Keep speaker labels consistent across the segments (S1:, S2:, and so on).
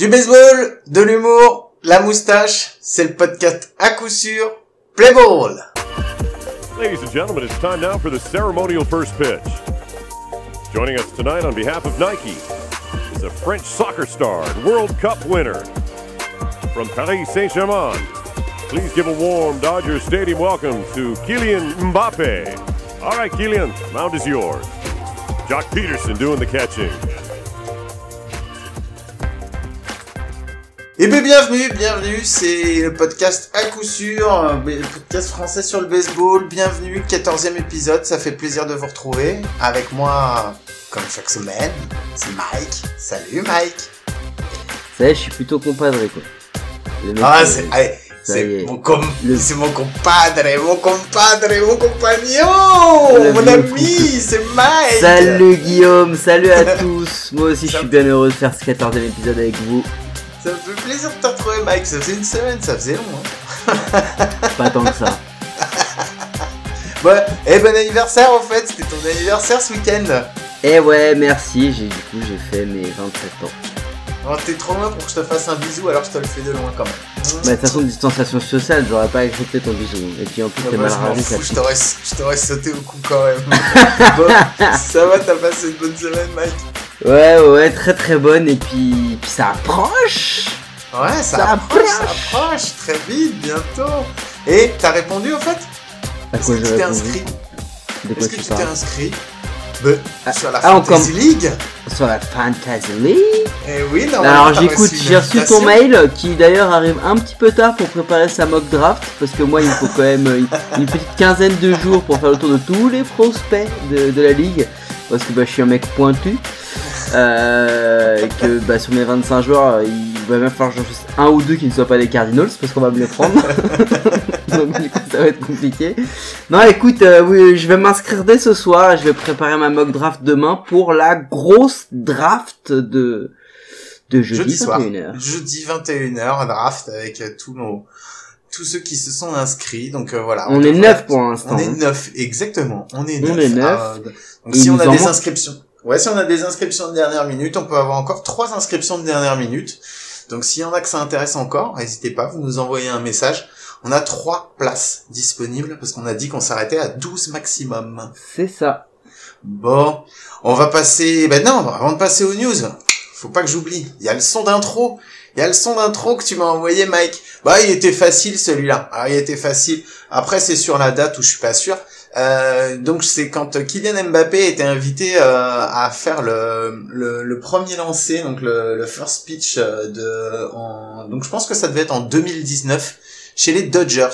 S1: Du baseball, de l'humour, la moustache, c'est le podcast à coup sûr. Play ball!
S2: Ladies and gentlemen, it's time now for the ceremonial first pitch. Joining us tonight on behalf of Nike is a French soccer star and World Cup winner from Paris Saint-Germain. Please give a warm Dodgers Stadium welcome to Kylian Mbappe. All right, Kylian, mound is yours. Jock Peterson doing the catching.
S1: Et bien bienvenue, bienvenue, c'est le podcast à coup sûr, euh, le podcast français sur le baseball. Bienvenue, 14e épisode, ça fait plaisir de vous retrouver. Avec moi, comme chaque semaine, c'est Mike. Salut Mike.
S3: Ça je suis plutôt compadre quoi.
S1: Ah,
S3: euh,
S1: c'est mon, com
S3: Le-
S1: c'est mon compadre, mon compadre, mon compagnon, mon ami, c'est Mike.
S3: Salut Guillaume, salut à tous. Moi aussi, je suis bien heureux de faire ce 14e épisode avec vous.
S1: Ça me fait plaisir de te retrouver Mike, ça faisait une semaine, ça faisait long. Hein.
S3: Pas tant que ça.
S1: Ouais, et bon anniversaire en fait, c'était ton anniversaire ce week-end.
S3: Eh ouais, merci. J'ai du coup, j'ai fait mes 27 ans.
S1: Oh, t'es trop loin pour que je te fasse un bisou, alors je te le fais de loin quand même.
S3: Bah, de toute façon, distanciation sociale, j'aurais pas accepté ton bisou. Et puis en plus,
S1: Ah
S3: t'es
S1: bah,
S3: mal
S1: je t'aurais sauté au cou quand même. bon, ça va, t'as passé une bonne semaine, Mike
S3: Ouais, ouais, très très bonne. Et puis, puis ça approche.
S1: Ouais, ça,
S3: Ça
S1: approche, ça
S3: approche.
S1: très vite, bientôt. Et t'as répondu au fait? Est-ce que tu t'es inscrit? Est-ce que
S3: tu
S1: t'es inscrit? Bah,
S3: Ah,
S1: sur la
S3: ah,
S1: Fantasy League.
S3: Sur la Fantasy League.
S1: Eh oui, normalement,
S3: Alors j'écoute, j'ai reçu ton mail qui d'ailleurs arrive un petit peu tard pour préparer sa mock draft parce que moi il me faut quand même une petite quinzaine de jours pour faire le tour de tous les prospects de, de la ligue parce que bah, je suis un mec pointu euh, que bah, sur mes 25 joueurs il va même falloir que j'en choisisse un ou deux qui ne soient pas des Cardinals parce qu'on va me les prendre donc du coup ça va être compliqué non écoute euh, oui, je vais m'inscrire dès ce soir je vais préparer ma mock draft demain pour la grosse draft de de jeudi,
S1: jeudi soir.
S3: 21h.
S1: Jeudi 21h, draft avec tous nos tous ceux qui se sont inscrits. Donc euh, voilà.
S3: On est neuf pour l'instant.
S1: On est neuf, exactement. On est
S3: On
S1: neuf.
S3: est neuf.
S1: Ah, donc
S3: Et
S1: si on a des inscriptions, ouais, si on a des inscriptions de dernière minute, on peut avoir encore trois inscriptions de dernière minute. Donc s'il y en a que ça intéresse encore, n'hésitez pas, vous nous envoyez un message. On a trois places disponibles parce qu'on a dit qu'on s'arrêtait à 12 maximum.
S3: C'est ça.
S1: Bon, on va passer. Ben non, avant de passer aux news, faut pas que j'oublie. Il y a le son d'intro. Il y a le son d'intro que tu m'as envoyé, Mike. Bah, il était facile celui-là. Ah, il était facile. Après, c'est sur la date où je suis pas sûr. Euh, donc c'est quand Kylian Mbappé était invité euh, à faire le, le, le premier lancé, donc le, le first pitch euh, de. En, donc je pense que ça devait être en 2019 chez les Dodgers.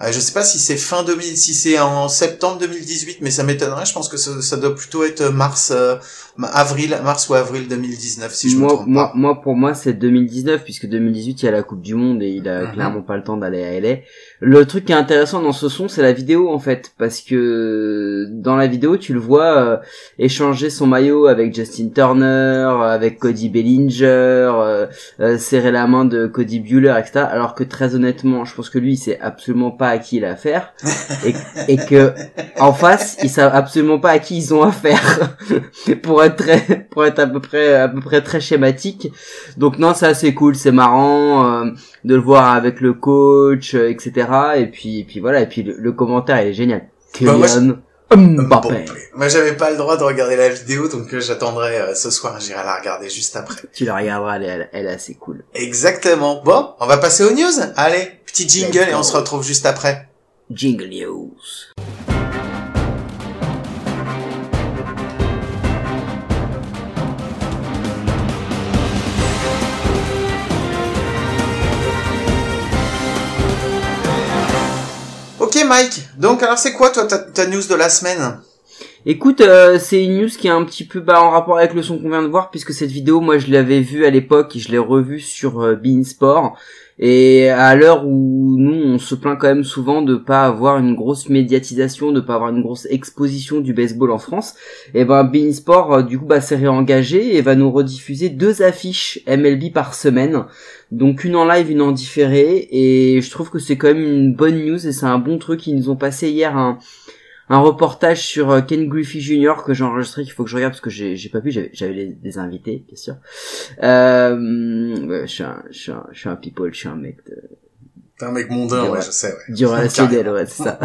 S1: Euh, je sais pas si c'est fin 2000, si c'est en septembre 2018, mais ça m'étonnerait. Je pense que ça, ça doit plutôt être mars, euh, avril, mars ou avril 2019, si je me
S3: moi,
S1: trompe
S3: moi,
S1: pas.
S3: moi, pour moi, c'est 2019 puisque 2018 il y a la Coupe du Monde et il a
S1: Mhm.
S3: clairement pas le temps d'aller à LA. Le truc qui est intéressant dans ce son, c'est la vidéo en fait, parce que dans la vidéo, tu le vois euh, échanger son maillot avec Justin Turner, avec Cody Bellinger, euh, euh, serrer la main de Cody Bueller, etc. Alors que très honnêtement, je pense que lui, il sait absolument pas à qui il a affaire et, et que en face, ils savent absolument pas à qui ils ont affaire. pour être très, pour être à peu près, à peu près très schématique. Donc non, ça c'est cool, c'est marrant euh, de le voir avec le coach, euh, etc. Et puis, et puis voilà, et puis le, le commentaire il est génial.
S1: Bah, moi,
S3: Kylian
S1: Bon,
S3: Mbappé.
S1: moi j'avais pas le droit de regarder la vidéo, donc euh, j'attendrai euh, ce soir, j'irai la regarder juste après.
S3: Tu la regarderas, elle, est- elle, elle est assez cool.
S1: Exactement. Bon, on va passer aux news. Allez, petit jingle et on se retrouve juste après.
S3: Jingle News.
S1: Mike, donc alors c'est quoi toi ta, news de la semaine?
S3: Écoute, euh, c'est une news qui est un petit peu bah, en rapport avec le son qu'on vient de voir, puisque cette vidéo, moi, je l'avais vue à l'époque et je l'ai revue sur euh, Beansport. Et à l'heure où nous, on se plaint quand même souvent de pas avoir une grosse médiatisation, de pas avoir une grosse exposition du baseball en France, et ben Beansport, euh, du coup, bah, s'est réengagé et va nous rediffuser deux affiches MLB par semaine. Donc une en live, une en différé. Et je trouve que c'est quand même une bonne news et c'est un bon truc. Ils nous ont passé hier un un reportage sur euh, Ken Griffey Jr. que j'ai enregistré qu'il faut que je regarde parce que j'ai pas pu j'avais des invités bien sûr euh, je suis un je je suis un people je suis un mec de,
S1: T'es un mec mondain, ouais, je sais, ouais.
S3: Du relationnel, ouais, c'est ça.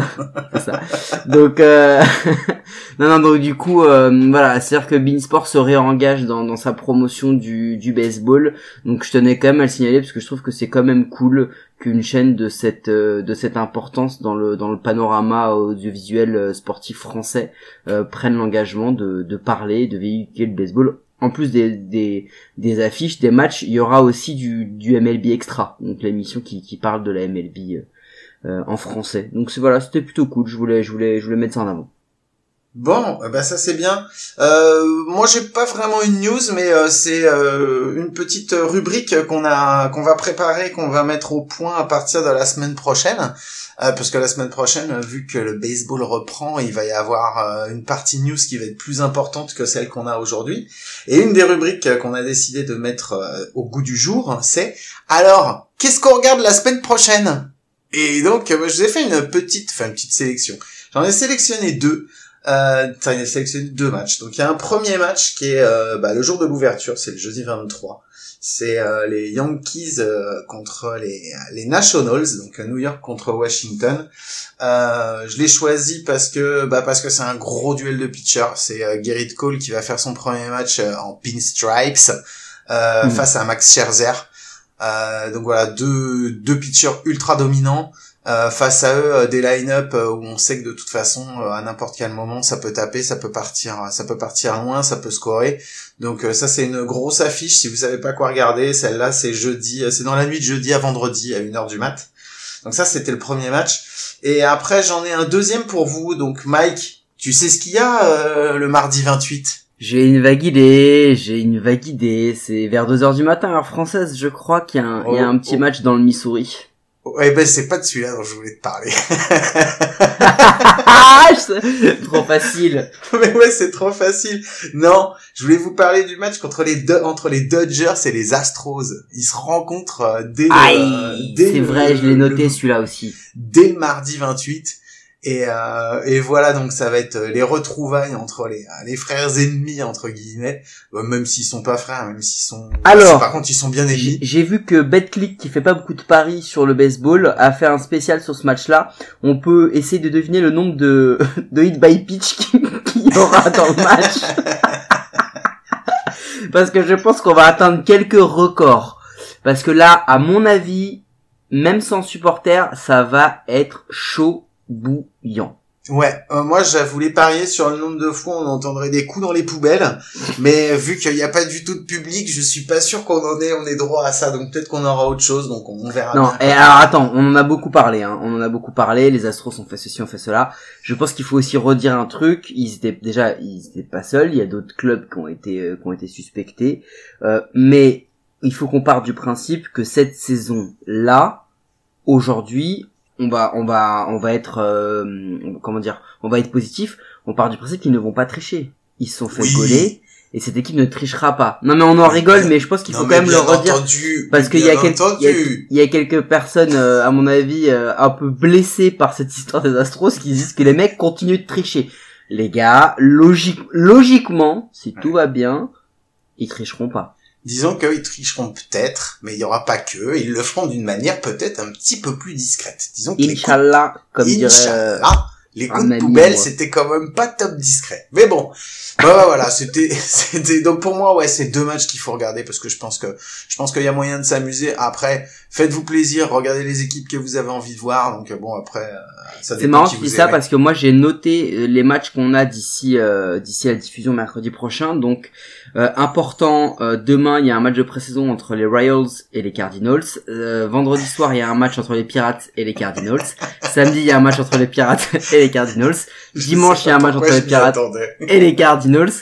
S3: ça. Donc, euh... non, non, donc du coup, euh, voilà, c'est-à-dire que Beansport se réengage dans, dans sa promotion du, du baseball. Donc, je tenais quand même à le signaler parce que je trouve que c'est quand même cool qu'une chaîne de cette euh, de cette importance dans le dans le panorama audiovisuel euh, sportif français euh, prenne l'engagement de, de parler, de véhiculer le baseball en plus des, des, affiches, des matchs, il y aura aussi du, du MLB Extra, donc l'émission qui, qui parle de la MLB euh, euh, en français. Donc voilà, c'était plutôt cool. Je voulais, je voulais, je voulais mettre ça en avant.
S1: Bon, bah ça c'est bien. Euh, moi j'ai pas vraiment une news, mais euh, c'est euh, une petite rubrique qu'on a, qu'on va préparer, qu'on va mettre au point à partir de la semaine prochaine, euh, parce que la semaine prochaine, vu que le baseball reprend, il va y avoir une partie news qui va être plus importante que celle qu'on a aujourd'hui. Et une des rubriques qu'on a décidé de mettre au goût du jour, c'est alors qu'est-ce qu'on regarde la semaine prochaine? Et donc je vous ai fait une petite, enfin une petite sélection. J'en ai sélectionné deux. Euh, il a sélectionné deux matchs. Donc il y a un premier match qui est euh, bah, le jour de l'ouverture, c'est le jeudi 23. C'est euh, les Yankees euh, contre les, les Nationals, donc New York contre Washington. Euh, je l'ai choisi parce que bah parce que c'est un gros duel de pitchers. C'est Gerrit Cole qui va faire son premier match en pinstripes mm. face à Max Scherzer. donc voilà, deux deux pitchers ultra dominants. Euh, face à eux euh, des line-up euh, où on sait que de toute façon à n'importe quel moment ça peut taper, ça peut partir, ça peut partir loin, ça peut scorer. Donc ça c'est une grosse affiche. Si vous savez pas quoi regarder, celle-là c'est jeudi, c'est dans la nuit de jeudi à vendredi à 1h du mat. Donc ça c'était le premier match. Et après j'en ai un deuxième pour vous. Donc Mike, tu sais ce qu'il y a le mardi 28
S3: j'ai une vague idée, j'ai une vague idée. C'est vers 2h du matin, heure française, je crois qu'il y, un, y a un oh, petit oh. match dans le Missouri.
S1: Ouais, ben c'est pas de celui-là dont je voulais te parler.
S3: trop facile.
S1: Mais ouais, c'est trop facile. Non, je voulais vous parler du match contre les entre les Dodgers et les Astros. Ils se rencontrent euh, dès,
S3: dès C'est vrai, je l'ai noté celui-là aussi.
S1: Dès le mardi 28. Et, euh, et voilà, donc ça va être euh, les retrouvailles entre les, euh, les frères ennemis entre guillemets, même s'ils sont pas frères, même s'ils sont.
S3: Alors,
S1: par contre, ils sont bien ennemis.
S3: J'ai vu que BetClick, qui fait pas beaucoup de paris sur le baseball, a fait un spécial sur ce match-là. On peut essayer de deviner le nombre de de hit by pitch qu'il y aura dans le match. Parce que je pense qu'on va atteindre quelques records. Parce que là, à mon avis, même sans supporter, ça va être chaud bouillant.
S1: Ouais, euh, moi je voulais parier sur le nombre de fois on entendrait des coups dans les poubelles, mais vu qu'il n'y a pas du tout de public, je suis pas sûr qu'on en ait on est droit à ça, donc peut-être qu'on aura autre chose, donc on verra.
S3: Non, et alors attends, on en a beaucoup parlé, hein. on en a beaucoup parlé, les Astros ont fait ceci, ont fait cela. Je pense qu'il faut aussi redire un truc, ils étaient déjà, ils étaient pas seuls, il y a d'autres clubs qui ont été euh, qui ont été suspectés, euh, mais il faut qu'on parte du principe que cette saison là, aujourd'hui, on va on va on va être euh, comment dire on va être positif. On part du principe qu'ils ne vont pas tricher. Ils se sont fait oui. et cette équipe ne trichera pas. Non mais on en rigole mais je pense qu'il faut quand même le redire. parce qu'il y a quelques il y, a quelques personnes euh, à mon avis euh, un peu blessées par cette histoire des Astros qui disent que les mecs continuent de tricher. Les gars logique logiquement si tout va bien ils tricheront pas
S1: Disons qu'ils tricheront peut-être, mais il y aura pas que. Ils le feront d'une manière peut-être un petit peu plus discrète. Disons
S3: que Inch'Allah, comme
S1: dirait... Les coups de poubelle, c'était quand même pas top discret. Mais bon, bah, bah voilà, c'était, c'était donc pour moi ouais, c'est deux matchs qu'il faut regarder parce que je pense que je pense qu'il y a moyen de s'amuser. Après, faites-vous plaisir, regardez les équipes que vous avez envie de voir. Donc bon, après, euh,
S3: ça C'est marrant que tu dis ça parce que moi j'ai noté euh, les matchs qu'on a d'ici euh, d'ici à la diffusion mercredi prochain. Donc important, demain il y a un match de pré-saison entre les Royals et les Cardinals. vendredi soir il y a un match entre les Pirates et les Cardinals. Samedi il y a un match entre les Pirates et les Cardinals. Dimanche il y a un match entre les Pirates et les Cardinals.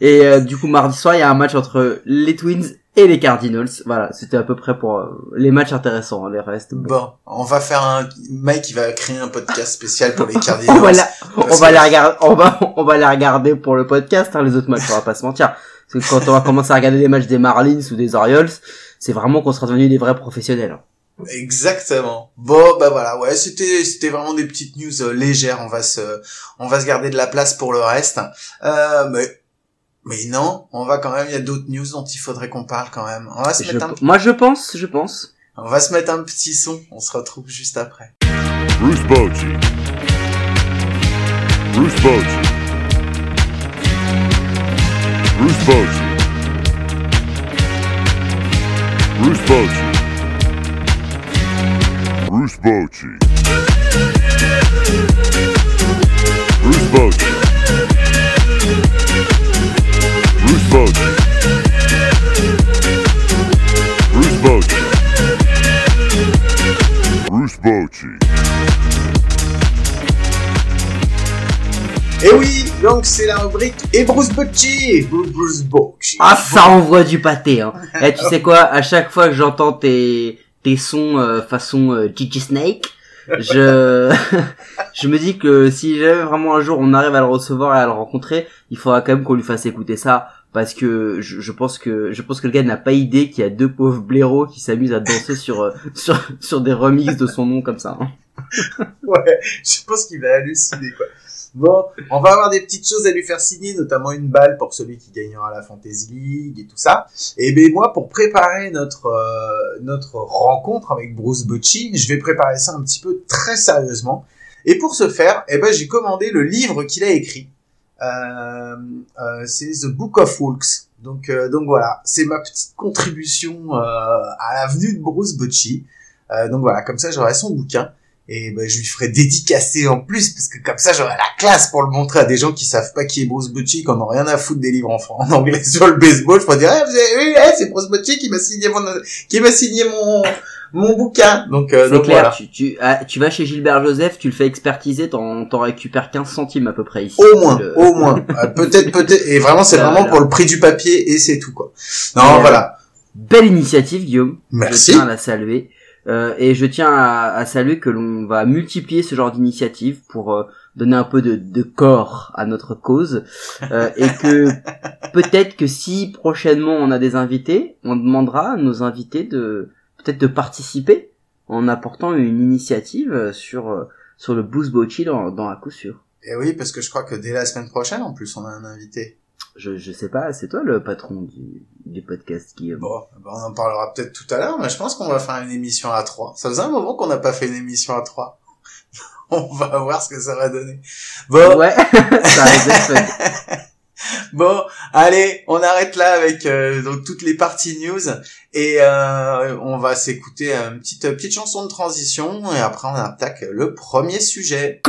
S3: Et du coup mardi soir il y a un match entre les Twins et les Cardinals. Voilà, c'était à peu près pour euh, les matchs intéressants, hein, les restes.
S1: Bon, on va faire un Mike il va créer un podcast spécial pour les Cardinals.
S3: on va, on va les regarder on va on va les regarder pour le podcast hein, les autres matchs, on va pas se mentir. Parce que quand on va commencer à regarder les matchs des Marlins ou des Orioles, c'est vraiment qu'on sera devenus des vrais professionnels. Hein.
S1: Exactement. Bon, bah voilà, ouais, c'était c'était vraiment des petites news euh, légères. On va se on va se garder de la place pour le reste. Euh, mais mais non, on va quand même. Il y a d'autres news dont il faudrait qu'on parle quand même. On va se
S3: Je-
S1: mettre un
S3: Moi, je pense, je pense.
S1: on va se mettre un petit son. On se retrouve juste après.
S2: Bruce Bochy. Bruce Bochy. Bruce Bochy. Bruce Bochy. Bruce Bochy. Bruce Bochy. Bruce. Bruce Bochy. Bruce Bochy.
S1: Et oui, donc c'est la rubrique et Bruce Bocci, Bruce Bocci.
S3: Ah, ça envoie du pâté, hein. Et tu sais quoi, à chaque fois que j'entends tes, tes sons euh, façon euh, Gigi Snake, je, je me dis que si jamais vraiment un jour on arrive à le recevoir et à le rencontrer, il faudra quand même qu'on lui fasse écouter ça. Parce que je, pense que je pense que le gars n'a pas idée qu'il y a deux pauvres blaireaux qui s'amusent à danser sur euh, sur sur des remixes de son nom comme ça. hein.
S1: Ouais, je pense qu'il va halluciner quoi. Bon, on va avoir des petites choses à lui faire signer, notamment une balle pour celui qui gagnera la Fantasy League et tout ça. Et ben moi, pour préparer notre euh, notre rencontre avec Bruce Bocci, je vais préparer ça un petit peu très sérieusement. Et pour ce faire, eh ben j'ai commandé le livre qu'il a écrit. Euh, euh, c'est The Book of Walks. Donc euh, donc voilà, c'est ma petite contribution à la venue de Bruce Bocci. Donc voilà, comme ça j'aurai son bouquin. Et ben, je lui ferai dédicacer en plus, parce que comme ça, j'aurai la classe pour le montrer à des gens qui savent pas qui est Bruce Bocci, qui en ont rien à foutre des livres en, en anglais sur le baseball. Je pourrais dire, vu, eh, c'est Bruce Bocci qui m'a signé mon, qui m'a signé mon, mon bouquin. Donc, euh,
S3: C'est
S1: donc
S3: clair,
S1: voilà.
S3: tu, tu, ah, tu vas chez Gilbert Joseph, tu le fais expertiser, t'en, t'en récupères 15 centimes à peu près ici.
S1: Au moins,
S3: Le-
S1: au moins. Euh, peut-être, peut-être. Et vraiment, c'est vraiment pour le prix du papier et c'est tout, quoi. Non,
S3: euh,
S1: voilà.
S3: Belle initiative, Guillaume.
S1: Merci.
S3: Je tiens à la saluer. Euh, et je tiens à, à saluer que l'on va multiplier ce genre d'initiative pour euh, donner un peu de, de corps à notre cause. Euh, et que peut-être que si prochainement on a des invités, on demandera à nos invités de peut-être de participer en apportant une initiative euh, sur euh, sur le Boost Bocci dans, dans à coup sûr.
S1: Et oui, parce que je crois que dès la semaine prochaine, en plus, on a un invité.
S3: Je, je sais pas, c'est toi le patron du, du podcast Guillaume?
S1: Bon, ben, on en parlera peut-être tout à l'heure, mais je pense qu'on va faire une émission à trois. Ça faisait un moment qu'on n'a pas fait une émission à trois. on va voir ce que ça va donner. Bon,
S3: Ouais, ça.
S1: bon, allez, on arrête là avec euh, toutes les parties news et euh, on va s'écouter une petite petite chanson de transition et après on attaque le premier sujet.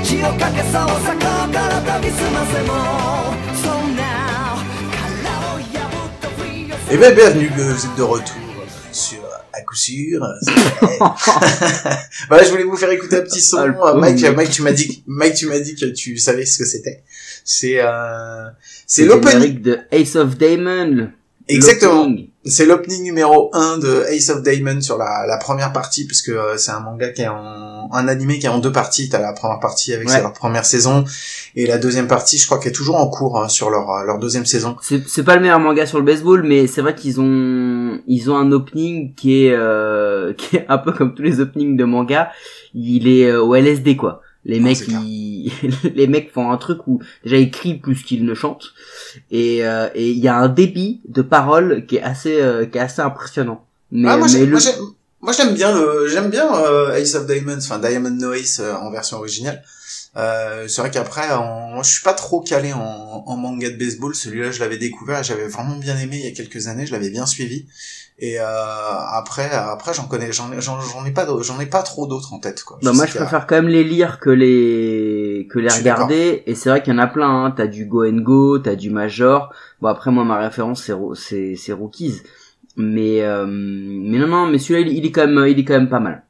S4: 命をかけそうさ心研ぎ澄ませも So now 殻を破ったフリーを
S1: Eh bien, bienvenue, euh, vous êtes de retour sur à coup sûr. voilà, je voulais vous faire écouter un petit son.
S3: Ah, le
S1: Euh,
S3: pauvre
S1: Mike,
S3: mec.
S1: Mike, tu m'as dit, Mike, tu m'as dit que tu savais ce que c'était. C'est, euh, c'est
S3: le
S1: l'opening.
S3: générique de Ace of Diamond.
S1: Exactement. C'est l'opening numéro 1 de Ace of Diamond sur la, la première partie, puisque euh, c'est un manga qui est en, un animé qui est en deux parties. T'as la première partie avec
S3: Ouais.
S1: leur première saison, et la deuxième partie, je crois qu'elle est toujours en cours hein, sur leur, euh, leur deuxième saison.
S3: C'est c'est pas le meilleur manga sur le baseball, mais c'est vrai qu'ils ont ils ont un opening qui est euh, qui est un peu comme tous les openings de manga. Il est euh, au LSD quoi. Les
S1: Ah,
S3: mecs ils les mecs font un truc où déjà ils crient plus qu'ils ne chantent et euh, et il y a un débit de paroles qui est assez euh, qui est assez impressionnant. Mais,
S1: Ah, moi,
S3: mais
S1: j'ai-
S3: le-
S1: moi, j'aime- bien le, j'aime bien euh, Ace of Diamonds, enfin Diamond No Ace euh, en version originale. Euh, c'est vrai qu'après, en... je suis pas trop calé en, en manga de baseball. Celui-là, je l'avais découvert, et j'avais vraiment bien aimé il y a quelques années. Je l'avais bien suivi. Et euh, après, après, j'en connais, j'en ai, j'en, j'en ai pas, j'en ai pas trop d'autres en tête. Quoi. Je
S3: moi, je
S1: a-
S3: préfère quand même les lire que les que les
S1: Je
S3: regarder. Et c'est vrai qu'il y en a plein. Hein. T'as du Go and Go, t'as du Major. Bon, après, moi, ma référence, c'est c'est c'est Rookies. Mais euh, mais non, non, mais celui-là, il, il est quand même, il est quand même pas mal.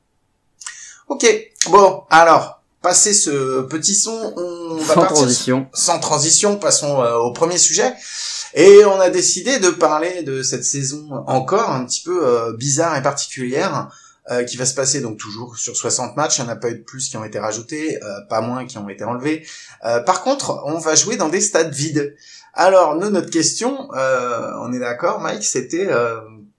S1: Ok. Bon, alors, passé ce petit son, on va
S3: Sans
S1: partir
S3: transition.
S1: sans transition, passons euh, au premier sujet. Et on a décidé de parler de cette saison encore un petit peu euh, bizarre et particulière, euh, qui va se passer donc toujours sur 60 matchs. Il n'y en a pas eu de plus qui ont été rajoutés, euh, pas moins qui ont été enlevés. Euh, par contre, on va jouer dans des stades vides. Alors, nous, notre question, euh, on est d'accord, Mike, c'était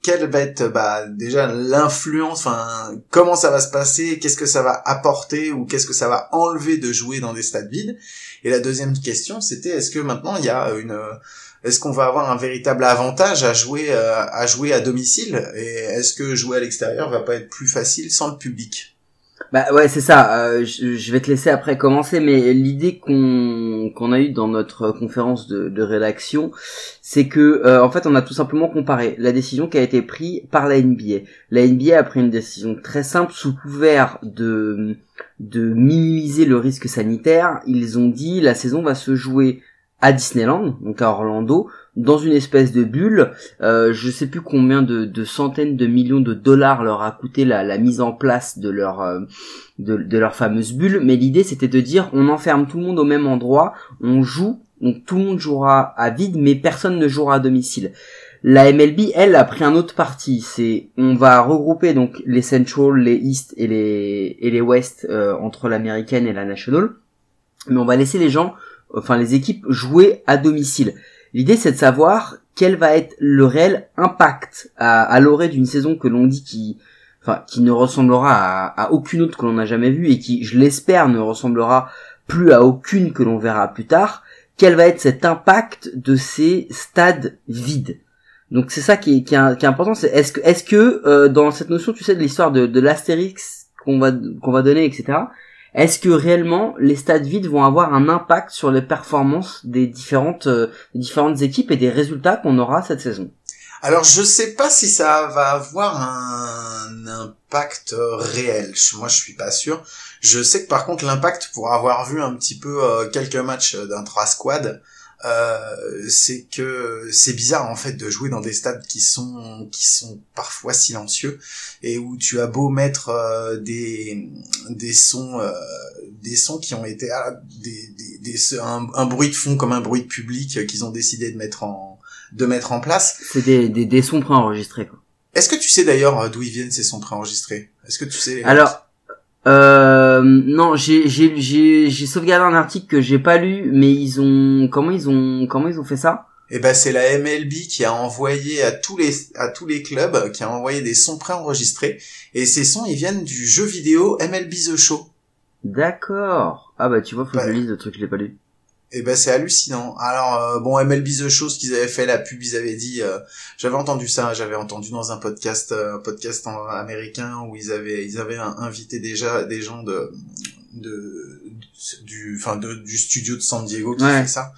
S1: quelle va être bah, déjà l'influence, enfin, comment ça va se passer, qu'est-ce que ça va apporter ou qu'est-ce que ça va enlever de jouer dans des stades vides? Et la deuxième question, c'était est-ce que maintenant il y a une est-ce qu'on va avoir un véritable avantage à jouer euh, à jouer à domicile et est-ce que jouer à l'extérieur va pas être plus facile sans le public?
S3: Bah ouais, c'est ça. Euh, je, vais te laisser après commencer, mais l'idée qu'on qu'on a eue dans notre conférence de, de rédaction, c'est que euh, en fait, on a tout simplement comparé la décision qui a été prise par la NBA. La NBA a pris une décision très simple sous couvert de de minimiser le risque sanitaire. Ils ont dit la saison va se jouer Disneyland, donc à Orlando, dans une espèce de bulle. Euh, je sais plus combien de, centaines de millions de dollars leur a coûté la, la mise en place de leur euh, de, de leur fameuse bulle, mais l'idée c'était de dire on enferme tout le monde au même endroit, on joue, donc tout le monde jouera à vide, mais personne ne jouera à domicile. La MLB, elle, a pris un autre parti. C'est, on va regrouper donc les Central, les East et les et les West euh, entre l'américaine et la National, mais on va laisser les gens, enfin les équipes jouer à domicile. L'idée c'est de savoir quel va être le réel impact à, à l'orée d'une saison que l'on dit qui, enfin qui ne ressemblera à, à aucune autre que l'on n'a jamais vue et qui, je l'espère, ne ressemblera plus à aucune que l'on verra plus tard. Quel va être cet impact de ces stades vides? Donc c'est ça qui est, qui est, qui est important. C'est est-ce que, est-ce que euh, dans cette notion, tu sais, de l'histoire de, de l'astérix qu'on va qu'on va donner, etc. Est-ce que réellement les stades vides vont avoir un impact sur les performances des différentes euh, différentes équipes et des résultats qu'on aura cette saison?
S1: Alors je sais pas si ça va avoir un impact euh, réel. Moi je suis pas sûr. Je sais que par contre l'impact pour avoir vu un petit peu euh, quelques matchs d'un trois squad, euh, c'est que c'est bizarre en fait de jouer dans des stades qui sont qui sont parfois silencieux et où tu as beau mettre euh, des des sons euh, des sons qui ont été ah, des, des, des- un, un bruit de fond comme un bruit de public euh, qu'ils ont décidé de mettre en de mettre en place
S3: C'est des, des, des sons préenregistrés. Quoi.
S1: est-ce que tu sais d'ailleurs d'où ils viennent ces sons préenregistrés? Est-ce que tu sais
S3: Alors, euh, non, j'ai j'ai j'ai j'ai sauvegardé un article que j'ai pas lu, mais ils ont comment ils ont comment ils ont fait ça?
S1: Eh ben c'est la MLB qui a envoyé à tous les à tous les clubs qui a envoyé des sons préenregistrés et ces sons ils viennent du jeu vidéo MLB The Show.
S3: D'accord. Ah bah tu vois, faut que je lise le truc, je l'ai pas lu.
S1: Et ben c'est hallucinant. Alors euh, bon MLB The Show ce qu'ils avaient fait la pub ils avaient dit euh, j'avais entendu ça j'avais entendu dans un podcast euh, podcast américain où ils avaient ils avaient invité déjà des gens de du enfin de, du studio de San Diego qui
S3: Ouais.
S1: fait ça.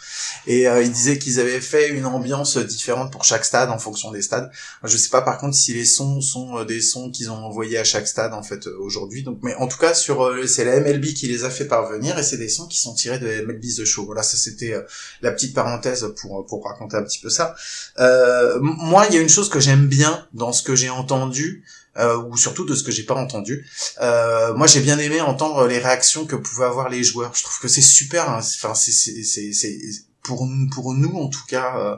S1: Et euh, ils disaient qu'ils avaient fait une ambiance différente pour chaque stade en fonction des stades. Je sais pas par contre si les sons sont euh, des sons qu'ils ont envoyés à chaque stade en fait euh, aujourd'hui. Donc mais en tout cas sur euh, c'est la MLB qui les a fait parvenir et c'est des sons qui sont tirés de MLB The Show. Voilà ça c'était euh, la petite parenthèse pour pour raconter un petit peu ça. Euh, moi il y a une chose que j'aime bien dans ce que j'ai entendu euh, ou surtout de ce que j'ai pas entendu. Euh, moi, j'ai bien aimé entendre les réactions que pouvaient avoir les joueurs. Je trouve que c'est super. hein. Enfin, c'est c'est pour pour nous en tout cas euh,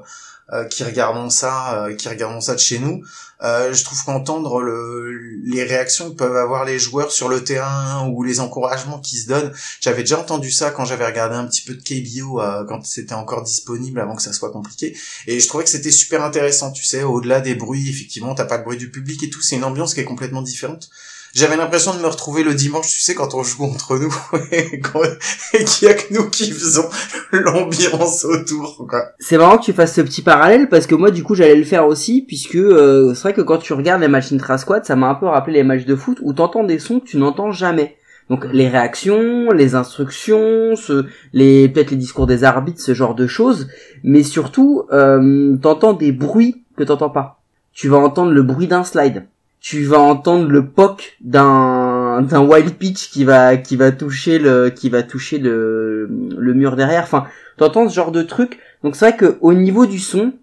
S1: qui regardons ça, euh, qui regardons ça de chez nous. euh, je trouve qu'entendre le, les réactions que peuvent avoir les joueurs sur le terrain ou les encouragements qui se donnent, j'avais déjà entendu ça quand j'avais regardé un petit peu de KBO euh, quand c'était encore disponible avant que ça soit compliqué. Et je trouvais que c'était super intéressant, tu sais, au-delà des bruits, effectivement, t'as pas le bruit du public et tout, c'est une ambiance qui est complètement différente. J'avais l'impression de me retrouver le dimanche, tu sais, quand on joue entre nous, et qu'il y a que nous qui faisons l'ambiance autour, quoi.
S3: C'est marrant que tu fasses ce petit parallèle parce que moi du coup j'allais le faire aussi puisque euh, c'est vrai que quand tu regardes les matchs intra squad ça m'a un peu rappelé les matchs de foot où t'entends des sons que tu n'entends jamais Donc les réactions, les instructions, ce, les peut-être les discours des arbitres, ce genre de choses, mais surtout euh, t'entends des bruits que t'entends pas. Tu vas entendre le bruit d'un slide, tu vas entendre le poc d'un d'un wild pitch qui va qui va toucher le qui va toucher le le mur derrière. Enfin, t'entends ce genre de truc. Donc c'est vrai que au niveau du son,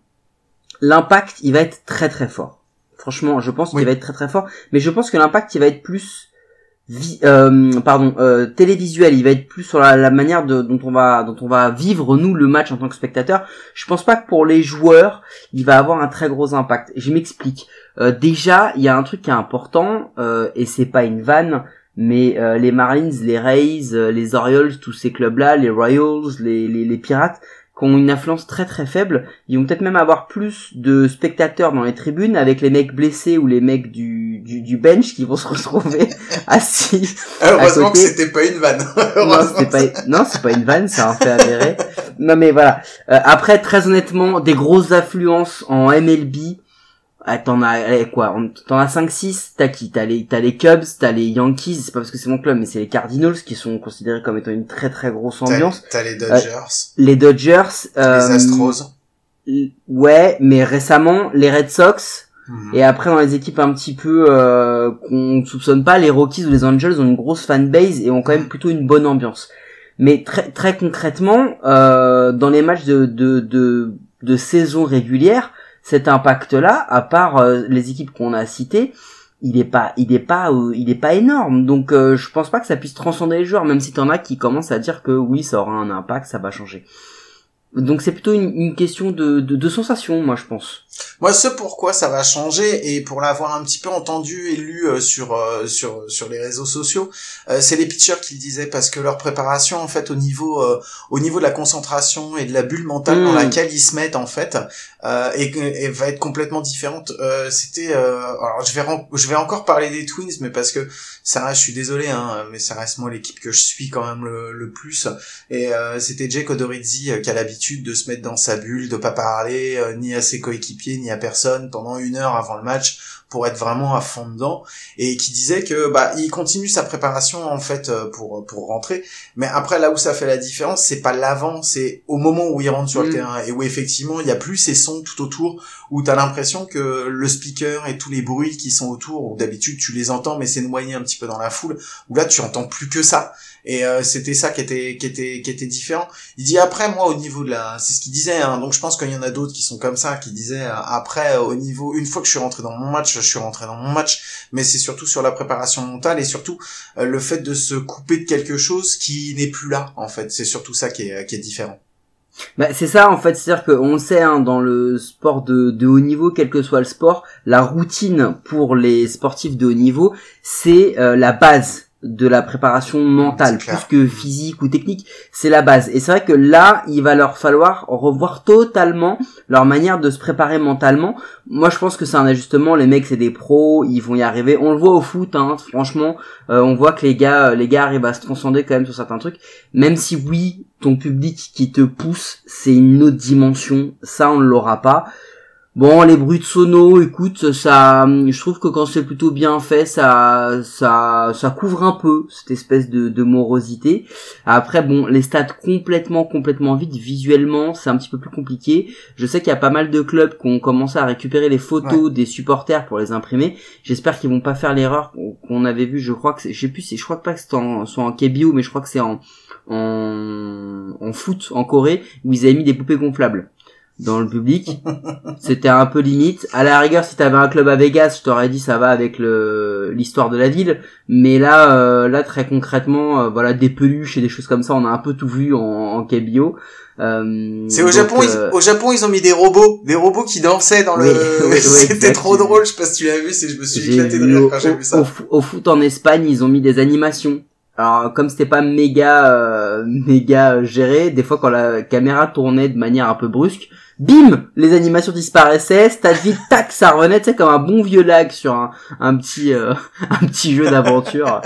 S3: l'impact il va être très très fort. Franchement, je pense qu'il va être très très fort, mais je pense que l'impact il va être plus vi- euh, pardon euh, télévisuel. Il va être plus sur la, la manière de, dont on va dont on va vivre nous le match en tant que spectateur. Je pense pas que pour les joueurs il va avoir un très gros impact. Je m'explique. Euh, déjà, il y a un truc qui est important euh, et c'est pas une vanne, mais euh, les Marlins, les Rays, euh, les Orioles, tous ces clubs-là, les Royals, les, les, les Pirates, qui ont une influence très très faible, ils vont peut-être même avoir plus de spectateurs dans les tribunes avec les mecs blessés ou les mecs du, du, du bench qui vont se retrouver assis.
S1: Heureusement que c'était pas une vanne.
S3: Non, c'était pas, non, c'est pas une vanne, c'est un fait avéré. Non, mais voilà. Euh, après, très honnêtement, des grosses affluences en MLB. Ah, t'en as, allez, quoi, t'en as 5-6, t'as qui? T'as les, t'as les Cubs, t'as les Yankees, c'est pas parce que c'est mon club, mais c'est les Cardinals qui sont considérés comme étant une très très grosse ambiance.
S1: T'as les Dodgers,
S3: Les Dodgers, euh,
S1: les Astros.
S3: Ouais, mais récemment, les Red Sox,
S1: Mhm.
S3: et après, dans les équipes un petit peu euh, qu'on soupçonne pas, les Rockies ou les Angels ont une grosse fanbase et ont quand même plutôt une bonne ambiance. Mais très très concrètement, euh, dans les matchs de, de, de, de saison régulière, cet impact-là, à part euh, les équipes qu'on a citées, il est pas, il est pas, euh, il est pas énorme. Donc, euh, je pense pas que ça puisse transcender les joueurs, même si t'en as qui commencent à dire que oui, ça aura un impact, ça va changer. Donc, c'est plutôt une, une question de, de, de sensation, moi, je pense.
S1: Moi, ce pourquoi ça va changer et pour l'avoir un petit peu entendu et lu euh, sur euh, sur sur les réseaux sociaux, euh, c'est les pitchers qui le disaient parce que leur préparation en fait au niveau euh, au niveau de la concentration et de la bulle mentale dans laquelle ils se mettent en fait euh, et, et va être complètement différente. Euh, C'était euh, alors je vais je vais encore parler des Twins mais parce que ça reste, je suis désolé hein, mais ça reste moi l'équipe que je suis quand même le, le plus et euh, c'était Jake Odorizzi euh, qui a l'habitude de se mettre dans sa bulle, de pas parler euh, ni à ses coéquipiers ni à personne pendant une heure avant le match pour être vraiment à fond dedans. Et qui disait que bah il continue sa préparation en fait euh, pour pour rentrer. Mais après là où ça fait la différence c'est pas l'avant c'est au moment où il rentre sur le
S3: Mm.
S1: terrain. Et où effectivement il y a plus ces sons tout autour où t'as l'impression que le speaker et tous les bruits qui sont autour où d'habitude tu les entends mais c'est noyé un petit peu dans la foule où là tu entends plus que ça et euh, c'était ça qui était qui était qui était différent. Il dit après moi au niveau de la c'est ce qu'il disait hein, donc je pense qu'il y en a d'autres qui sont comme ça qui disaient euh, après euh, au niveau une fois que je suis rentré dans mon match je suis rentré dans mon match. Mais c'est surtout sur la préparation mentale et surtout euh, le fait de se couper de quelque chose qui n'est plus là en fait. C'est surtout ça qui est qui est différent.
S3: Bah, c'est ça en fait, c'est-à-dire qu'on sait hein, dans le sport de, de haut niveau, quel que soit le sport, la routine pour les sportifs de haut niveau, c'est euh, la base de la préparation mentale, plus que physique ou technique, c'est la base. Et c'est vrai que là, il va leur falloir revoir totalement leur manière de se préparer mentalement. Moi, je pense que c'est un ajustement. Les mecs, c'est des pros, ils vont y arriver. On le voit au foot, hein, franchement, euh, on voit que les gars, les gars arrivent à se transcender quand même sur certains trucs. Même si oui, ton public qui te pousse, c'est une autre dimension. Ça, on ne l'aura pas. Bon, les bruits de sono, écoute, ça, je trouve que quand c'est plutôt bien fait, ça, ça, ça couvre un peu cette espèce de, de morosité. Après, bon, les stades complètement, complètement vides, visuellement, c'est un petit peu plus compliqué. Je sais qu'il y a pas mal de clubs qui ont commencé à récupérer les photos des supporters pour les imprimer. J'espère qu'ils vont pas faire l'erreur qu'on- avait vu. Je crois que c'est, je sais plus, si- je crois pas que c'est en, soit en KBO, mais je crois que c'est en, en, en foot en Corée où ils avaient mis des poupées gonflables dans le public. C'était un peu limite. À la rigueur, si t'avais un club à Vegas, je t'aurais dit ça va avec le l'histoire de la ville. Mais là, euh, là très concrètement, euh, voilà des peluches et des choses comme ça, on a un peu tout vu en, en KBO. Euh,
S1: c'est au
S3: donc,
S1: Japon
S3: euh,
S1: ils, au Japon ils ont mis des robots des robots qui dansaient dans le
S3: Oui,
S1: c'était trop drôle je sais pas si tu l'as vu c'est je me suis éclaté de rire
S3: au,
S1: quand j'ai vu ça
S3: au, au foot en Espagne, ils ont mis des animations. Alors comme c'était pas méga euh, méga géré, des fois quand la caméra tournait de manière un peu brusque, bim, les animations disparaissaient, stade vide, tac, ça revenait, tu sais comme un bon vieux lag sur un, un petit euh, un petit jeu d'aventure.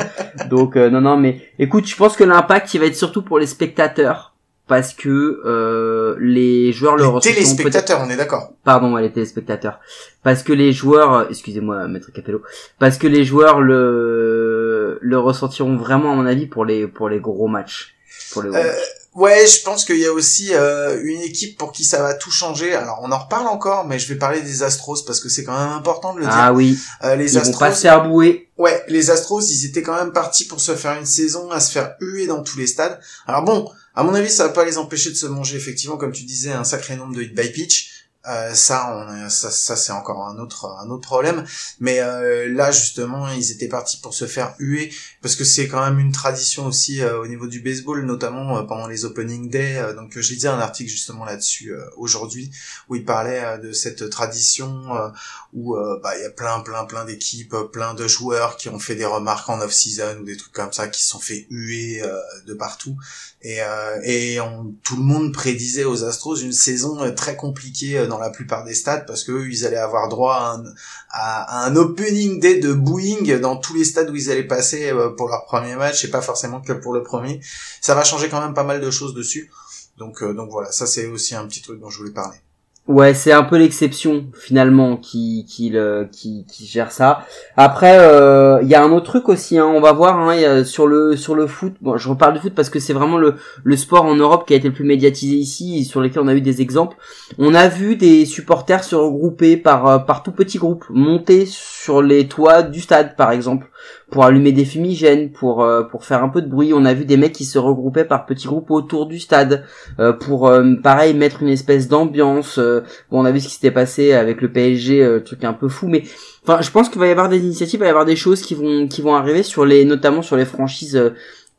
S3: Donc euh, non non mais écoute, je pense que l'impact il va être surtout pour les spectateurs parce que euh, les joueurs le
S1: les
S3: ressentent
S1: téléspectateurs on est d'accord
S3: pardon ouais, les téléspectateurs parce que les joueurs excusez-moi maître Capello parce que les joueurs le le, le ressentiront vraiment à mon avis pour les pour les gros matchs. Pour les gros
S1: Euh,
S3: matchs.
S1: Ouais, je pense qu'il y a aussi euh, une équipe pour qui ça va tout changer. Alors on en reparle encore, mais je vais parler des Astros parce que c'est quand même important de le dire.
S3: Ah oui,
S1: Euh, les
S3: ils vont
S1: Astros,
S3: pas se faire bouer.
S1: ouais, les Astros, ils étaient quand même partis pour se faire une saison à se faire huer dans tous les stades. Alors bon, à mon avis, ça va pas les empêcher de se manger effectivement, comme tu disais, un sacré nombre de hit by pitch. Euh, ça, on, ça, ça c'est encore un autre, un autre problème. Mais euh, là, justement, ils étaient partis pour se faire huer parce que c'est quand même une tradition aussi euh, au niveau du baseball, notamment euh, pendant les opening day. Euh, donc, j'ai lisé un article justement là-dessus euh, aujourd'hui où il parlait euh, de cette tradition euh, où euh, bah il y a plein, plein, plein d'équipes, euh, plein de joueurs qui ont fait des remarques en off-season ou des trucs comme ça, qui se sont fait huer euh, de partout. Et, euh, et on- tout le monde prédisait aux Astros une saison euh, très compliquée euh, dans la plupart des stades parce que eux, ils allaient avoir droit à un, à, un opening day de booing dans tous les stades où ils allaient passer euh, pour leur premier match et pas forcément que pour le premier. Ça va changer quand même pas mal de choses dessus. Donc, euh, donc voilà, ça c'est aussi un petit truc dont je voulais parler.
S3: Ouais, c'est un peu l'exception finalement qui qui le qui, qui gère ça. Après, euh, il y a un autre truc aussi. Hein, on va voir hein, y a sur le sur le foot. Bon, je reparle du foot parce que c'est vraiment le le sport en Europe qui a été le plus médiatisé ici, et sur lequel on a eu des exemples. On a vu des supporters se regrouper par euh, par tout petits groupes, monter sur les toits du stade par exemple, pour allumer des fumigènes, pour euh, pour faire un peu de bruit. On a vu des mecs qui se regroupaient par petits groupes autour du stade euh, pour euh, pareil mettre une espèce d'ambiance. bon, on a vu ce qui s'était passé avec le PSG, truc un peu fou, mais enfin, je pense qu'il va y avoir des initiatives, il va y avoir des choses qui vont qui vont arriver sur les, notamment sur les franchises.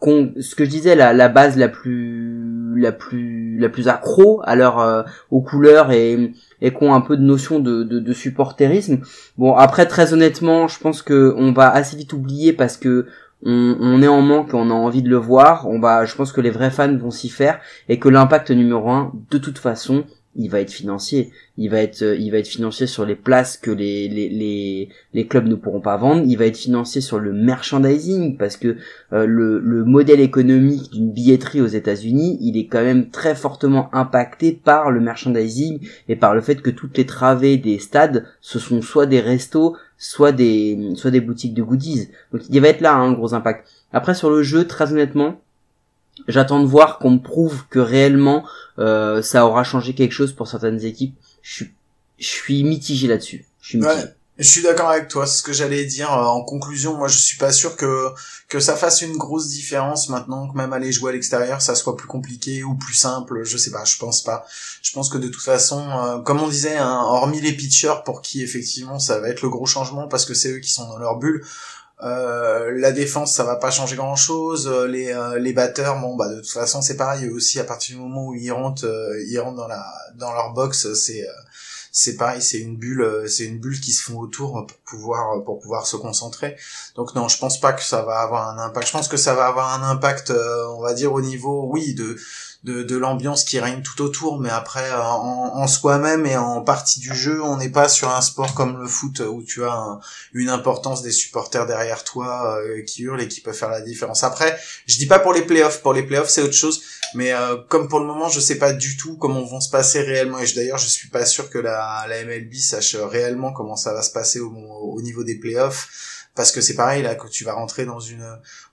S3: ce que je disais, la, la base la plus la plus la plus accro à leur aux couleurs et et qui ont un peu de notion de, de, de supporterisme. Bon, après très honnêtement, je pense que on va assez vite oublier parce que on, on est en manque, on a envie de le voir. On va, je pense que les vrais fans vont s'y faire et que l'impact numéro un, de toute façon, il va être financier. Il va être, euh, il va être financier sur les places que les, les, les, les clubs ne pourront pas vendre. Il va être financier sur le merchandising parce que euh, le, le modèle économique d'une billetterie aux États-Unis, il est quand même très fortement impacté par le merchandising et par le fait que toutes les travées des stades, ce sont soit des restos, soit des, soit des boutiques de goodies. Donc il va être là un gros impact. Après sur le jeu, très honnêtement, j'attends de voir qu'on me prouve que réellement euh, ça aura changé quelque chose pour certaines équipes. Je suis, je suis mitigé là-dessus. Je suis.
S1: Je suis d'accord avec toi, c'est ce que j'allais dire. Euh, En conclusion, moi je suis pas sûr que que ça fasse une grosse différence maintenant que même aller jouer à l'extérieur, ça soit plus compliqué ou plus simple. Je sais pas, je pense pas. Je pense que de toute façon, euh, comme on disait, hein, hormis les pitchers pour qui effectivement ça va être le gros changement parce que c'est eux qui sont dans leur bulle. Euh, la défense, ça va pas changer grand chose. Les euh, les batteurs, bon bah de toute façon c'est pareil. Eux aussi, à partir du moment où ils rentrent, euh, ils rentrent dans la dans leur box, c'est euh, c'est pareil, c'est une bulle, euh, c'est une bulle qui se font autour pour pouvoir pour pouvoir se concentrer. Donc non, je pense pas que ça va avoir un impact. Je pense que ça va avoir un impact, euh, on va dire au niveau, oui, de de, de l'ambiance qui règne tout autour, mais après euh, en, soi-même et en partie du jeu, on n'est pas sur un sport comme le foot où tu as un- une importance des supporters derrière toi euh, qui hurlent et qui peuvent faire la différence. Après, je dis pas pour les playoffs, pour les playoffs c'est autre chose, mais euh, comme pour le moment je sais pas du tout comment vont se passer réellement. Et d'ailleurs je suis pas sûr que la, la MLB sache réellement comment ça va se passer au niveau des playoffs parce que c'est pareil là que tu vas rentrer dans une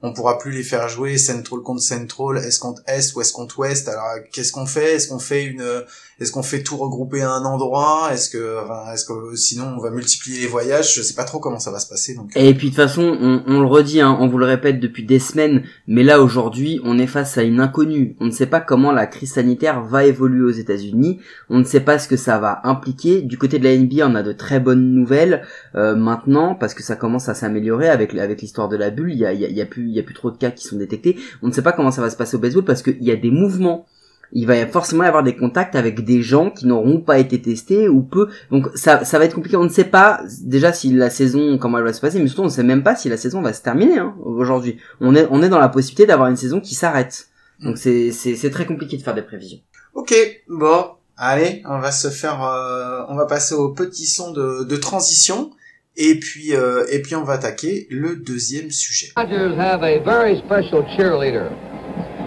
S1: on pourra plus les faire jouer Central contre Central Est contre Est Ouest contre Ouest alors qu'est-ce qu'on fait? Est-ce qu'on fait une est-ce qu'on fait tout regrouper à un endroit? Est-ce que sinon on va multiplier les voyages? Je sais pas trop comment ça va se passer donc
S3: Et puis de toute façon, on, le redit, hein, on vous le répète depuis des semaines, mais là aujourd'hui, on est face à une inconnue. On ne sait pas comment la crise sanitaire va évoluer aux États-Unis. On ne sait pas ce que ça va impliquer. Du côté de la NBA, on a de très bonnes nouvelles euh, maintenant parce que ça commence à s'améliorer avec l'histoire de la bulle. Il y il y a plus trop de cas qui sont détectés. On ne sait pas comment ça va se passer au baseball parce qu'il y a des mouvements il va forcément y avoir des contacts avec des gens qui n'auront pas été testés ou peu. Donc ça, ça va être compliqué. On ne sait pas déjà si la saison comment elle va se passer, mais surtout on ne sait même pas si la saison va se terminer. Hein, aujourd'hui, on est on est dans la possibilité d'avoir une saison qui s'arrête. Donc c'est c'est c'est très compliqué de faire des prévisions.
S1: Ok, bon, allez, on va se faire, euh, on va passer au petit son de, de transition, et puis euh, et puis on va attaquer le deuxième sujet.
S5: Dodgers have a very special cheerleader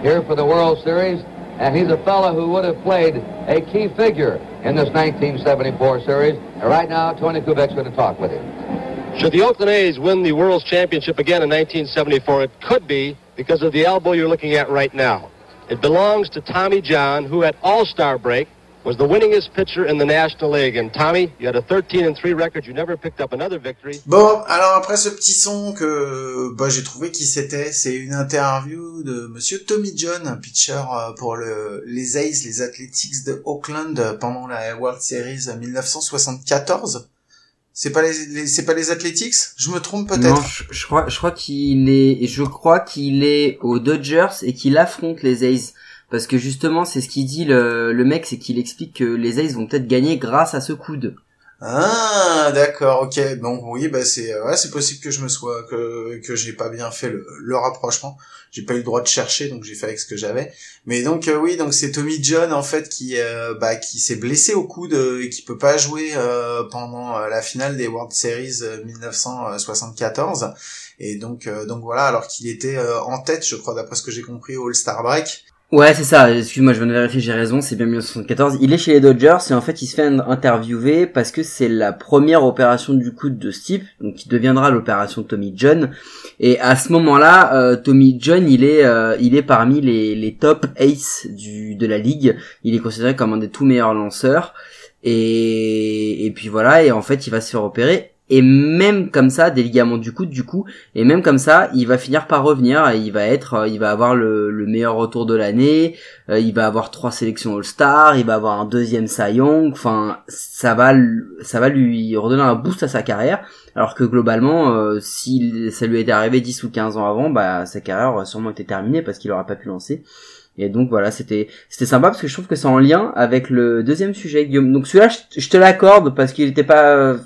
S5: here for the World Series, and he's a fellow who would have played a key figure in this 1974 series. And right now, Tony Kubek's going to talk with him.
S6: Should the Oakland A's win the World's Championship again in 1974, it could be because of the elbow you're looking at right now. It belongs to Tommy John, who at All-Star break was the winningest pitcher in the National League. And Tommy, you had a 13 and 3 record. You never picked up another victory.
S1: Bon, alors après ce petit son que bah, j'ai trouvé qui c'était, c'est une interview de Monsieur Tommy John, un pitcher euh, pour le, les A's, les Athletics de Oakland euh, pendant la World Series 1974. C'est pas les, les- c'est pas les Athletics? Je me trompe
S3: Non,
S1: peut-être.
S3: je, je crois, je crois qu'il est, je crois qu'il est aux Dodgers et qu'il affronte les A's. Parce que justement, c'est ce qu'il dit le, le mec, c'est qu'il explique que les A's vont peut-être gagner grâce à ce coude.
S1: Ah, d'accord, ok. Donc oui, bah c'est ouais, c'est possible que je me sois que que j'ai pas bien fait le, le rapprochement. J'ai pas eu le droit de chercher, donc j'ai fait avec ce que j'avais. Mais donc euh, oui, donc c'est Tommy John en fait qui euh, bah qui s'est blessé au coude euh, et qui peut pas jouer euh, pendant la finale des World Series euh, 1974. Et donc donc voilà, alors qu'il était en tête, je crois d'après ce que j'ai compris au All-Star Break.
S3: Ouais, c'est ça. Excuse-moi, je viens de vérifier, j'ai raison. C'est bien 1974. Il est chez les Dodgers et en fait, il se fait interviewer parce que c'est la première opération du coude de Steve, donc qui deviendra l'opération Tommy John. Et à ce moment-là, euh, Tommy John, il est, euh, il est parmi les, les top ace du de la ligue. Il est considéré comme un des tout meilleurs lanceurs. Et, et puis voilà. Et en fait, il va se faire opérer. Et même comme ça, des ligaments du coude, du coup, et même comme ça, il va finir par revenir. Et il va être, euh, il va avoir le, le meilleur retour de l'année. euh, il va avoir trois sélections All-Star. Il va avoir un deuxième Cy. Enfin, ça va, ça va lui redonner un boost à sa carrière. Alors que globalement, euh, si ça lui était arrivé 10 ou 15 ans avant, bah sa carrière aurait sûrement été terminée parce qu'il aurait pas pu lancer. Et donc voilà, c'était c'était sympa parce que je trouve que c'est en lien avec le deuxième sujet, Guillaume. Donc celui-là, je, je te l'accorde parce qu'il était pas euh,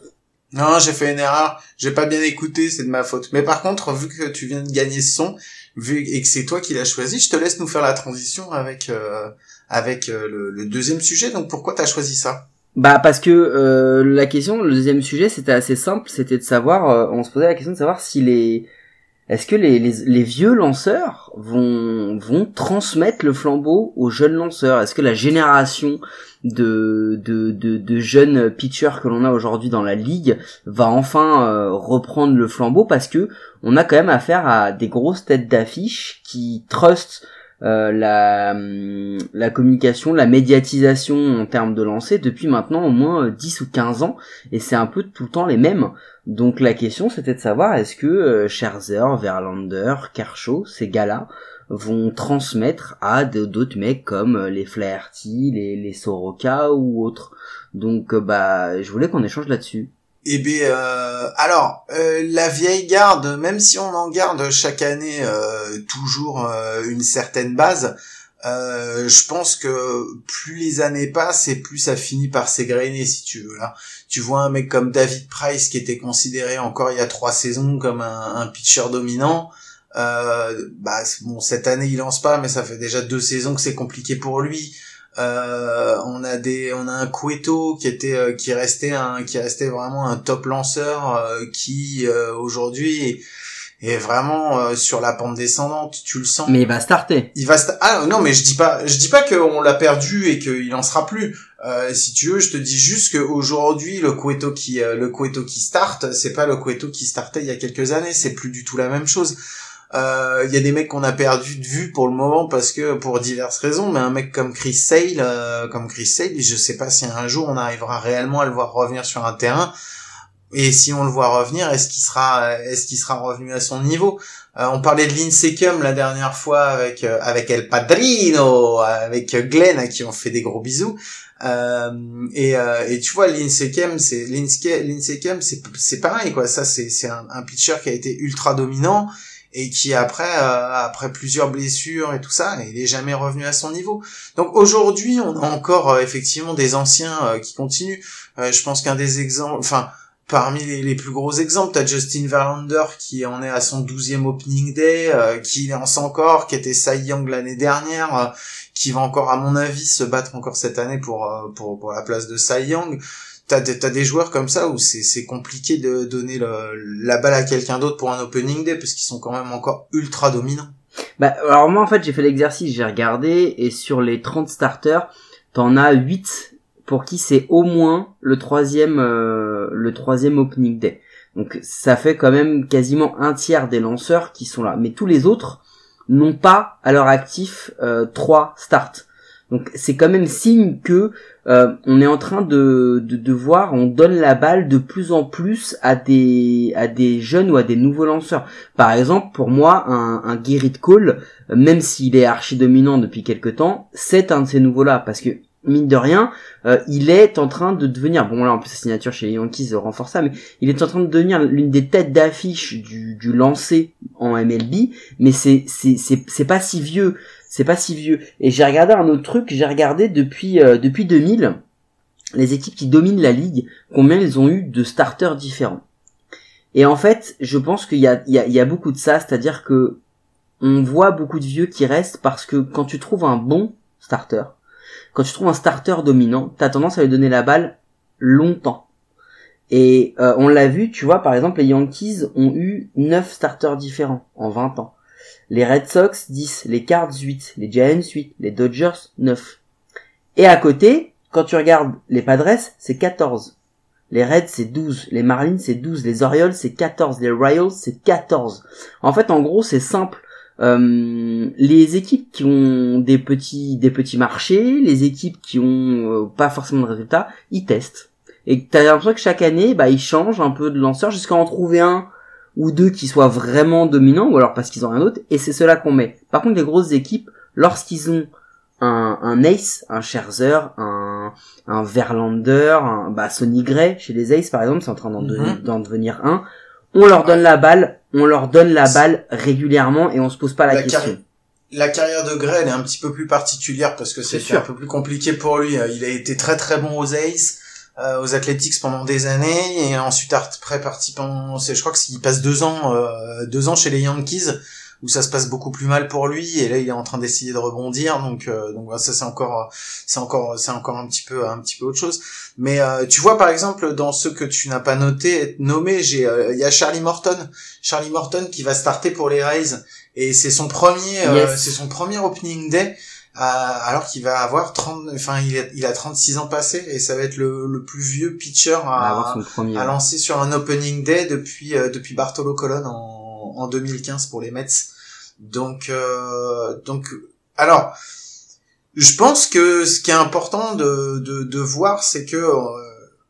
S1: Non, j'ai fait une erreur. J'ai pas bien écouté, c'est de ma faute. Mais par contre, vu que tu viens de gagner ce son, vu et que c'est toi qui l'as choisi, je te laisse nous faire la transition avec euh, avec euh, le, deuxième sujet. Donc pourquoi t'as choisi ça?
S3: Bah parce que euh, la question, le deuxième sujet, c'était assez simple, c'était de savoir, euh, on se posait la question de savoir si les, est-ce que les, les, les vieux lanceurs vont vont transmettre le flambeau aux jeunes lanceurs? Est-ce que la génération de de, de, jeunes pitchers que l'on a aujourd'hui dans la ligue va enfin euh, reprendre le flambeau parce que on a quand même affaire à des grosses têtes d'affiche qui trustent euh, la, hum, la communication, la médiatisation en termes de lancer depuis maintenant au moins euh, 10 ou 15 ans et c'est un peu tout le temps les mêmes. Donc la question c'était de savoir est-ce que euh, Scherzer, Verlander, Kershaw, ces gars-là vont transmettre à d'autres mecs comme euh, les Flaherty, les, Soroka ou autres. Donc euh, bah je voulais qu'on échange là-dessus.
S1: Eh bien, euh, alors euh, la vieille garde, même si on en garde chaque année euh, toujours euh, une certaine base, je pense que plus les années passent et plus ça finit par s'égrener, si tu veux. Là, tu vois un mec comme David Price qui était considéré encore il y a trois saisons comme un, un pitcher dominant. Euh, bah bon, cette année il lance pas, mais ça fait déjà deux saisons que c'est compliqué pour lui. Euh, on a des, on a un Cueto qui était, euh, qui restait un, qui restait vraiment un top lanceur, euh, qui euh, aujourd'hui est, est vraiment euh, sur la pente descendante. Tu le sens.
S3: Mais il va starter.
S1: Il va sta- ah non mais je dis pas je dis pas qu'on l'a perdu et qu'il en sera plus. Euh, si tu veux, je te dis juste qu'aujourd'hui le Cueto qui euh, le Cueto qui start, c'est pas le Cueto qui startait il y a quelques années, c'est plus du tout la même chose. Euh, Il y a des mecs qu'on a perdu de vue pour le moment parce que pour diverses raisons, mais un mec comme Chris Sale, euh, comme Chris Sale, je sais pas si un jour on arrivera réellement à le voir revenir sur un terrain. Et si on le voit revenir, est-ce qu'il sera, est-ce qu'il sera revenu à son niveau? Euh, On parlait de Lincecum la dernière fois avec euh, avec El Padrino, avec Glenn à qui on fait des gros bisous. Euh, et, euh, et tu vois Lincecum, c'est Lincecum, c'est c'est pareil quoi. Ça c'est c'est un pitcher qui a été ultra dominant et qui après euh, après plusieurs blessures et tout ça, il est jamais revenu à son niveau. Donc aujourd'hui, on a encore euh, effectivement des anciens euh, qui continuent. Euh, je pense qu'un des exemples, enfin parmi les, plus gros exemples, t'as Justin Verlander qui en est à son 12e opening day, euh, qui lance encore, qui était Cy Young l'année dernière, euh, qui va encore à mon avis se battre encore cette année pour pour, pour la place de Cy Young. T'as des, joueurs comme ça où c'est compliqué de donner la balle à quelqu'un d'autre pour un opening day parce qu'ils sont quand même encore ultra dominants.
S3: Bah, alors moi en fait j'ai fait l'exercice, j'ai regardé et sur les 30 starters, t'en as 8 pour qui c'est au moins le troisième euh, le troisième opening day. Donc ça fait quand même quasiment un tiers des lanceurs qui sont là. Mais tous les autres n'ont pas à leur actif euh, trois starts. Donc c'est quand même signe que euh, on est en train de, de, voir, on donne la balle de plus en plus à des à des jeunes ou à des nouveaux lanceurs. Par exemple, pour moi, un, un Gerrit Cole, même s'il est archi dominant depuis quelques temps, c'est un de ces nouveaux-là parce que mine de rien, euh, il est en train de devenir, bon là en plus sa signature chez les Yankees renforce ça, mais il est en train de devenir l'une des têtes d'affiche du, du lancer en MLB, mais c'est c'est c'est pas si vieux, c'est pas si vieux. Et j'ai regardé un autre truc, j'ai regardé depuis euh, depuis 2000 les équipes qui dominent la ligue, combien ils ont eu de starters différents. Et en fait, je pense qu'il y a, y, a, il y a beaucoup de ça, c'est-à-dire que on voit beaucoup de vieux qui restent parce que quand tu trouves un bon starter, quand tu trouves un starter dominant, t'as tendance à lui donner la balle longtemps. Et euh, on l'a vu, tu vois, par exemple, les Yankees ont eu 9 starters différents en 20 ans. Les Red Sox 10, les Cards 8, les Giants 8, les Dodgers 9. Et à côté, quand tu regardes les Padres, c'est 14. Les Reds c'est 12, les Marlins c'est 12, les Orioles c'est 14, les Royals c'est 14. En fait, en gros, c'est simple. Euh, les équipes qui ont des petits des petits marchés, les équipes qui ont euh, pas forcément de résultats, ils testent. Et t'as l'impression que chaque année, bah ils changent un peu de lanceur jusqu'à en trouver un ou deux qui soient vraiment dominants, ou alors parce qu'ils ont rien d'autre, et c'est cela qu'on met. Par contre, les grosses équipes, lorsqu'ils ont un, un Ace, un Scherzer, un, un Verlander, un bah, Sonny Gray chez les Ace par exemple, c'est en train d'en
S1: Mhm.
S3: d'en devenir un. On leur donne la balle, on leur donne la balle régulièrement et on se pose pas la,
S1: La
S3: question.
S1: carrière- La carrière de Gray, elle est un petit peu plus particulière parce que
S3: C'est
S1: un peu plus compliqué pour lui. Euh, Il a été très très bon aux Aces, euh, aux Athletics pendant des années et ensuite après parti pendant, c'est- je crois que s'il passe deux ans, euh, deux ans chez les Yankees où ça se passe beaucoup plus mal pour lui et là il est en train d'essayer de rebondir donc euh, donc voilà, ça c'est encore c'est encore c'est encore un petit peu un petit peu autre chose. Mais euh, tu vois par exemple dans ceux que tu n'as pas noté nommé j'ai euh, il y a Charlie Morton. Charlie Morton qui va starter pour les Rays et c'est son premier euh,
S3: Yes.
S1: c'est son premier opening day euh, alors qu'il va avoir 30 enfin il a, il a 36 ans passés et ça va être le, le plus vieux pitcher à, à lancer sur un opening day depuis euh, depuis Bartolo Colon en, en 2015 pour les Mets. Donc euh, donc alors je pense que ce qui est important de de, de voir c'est que euh,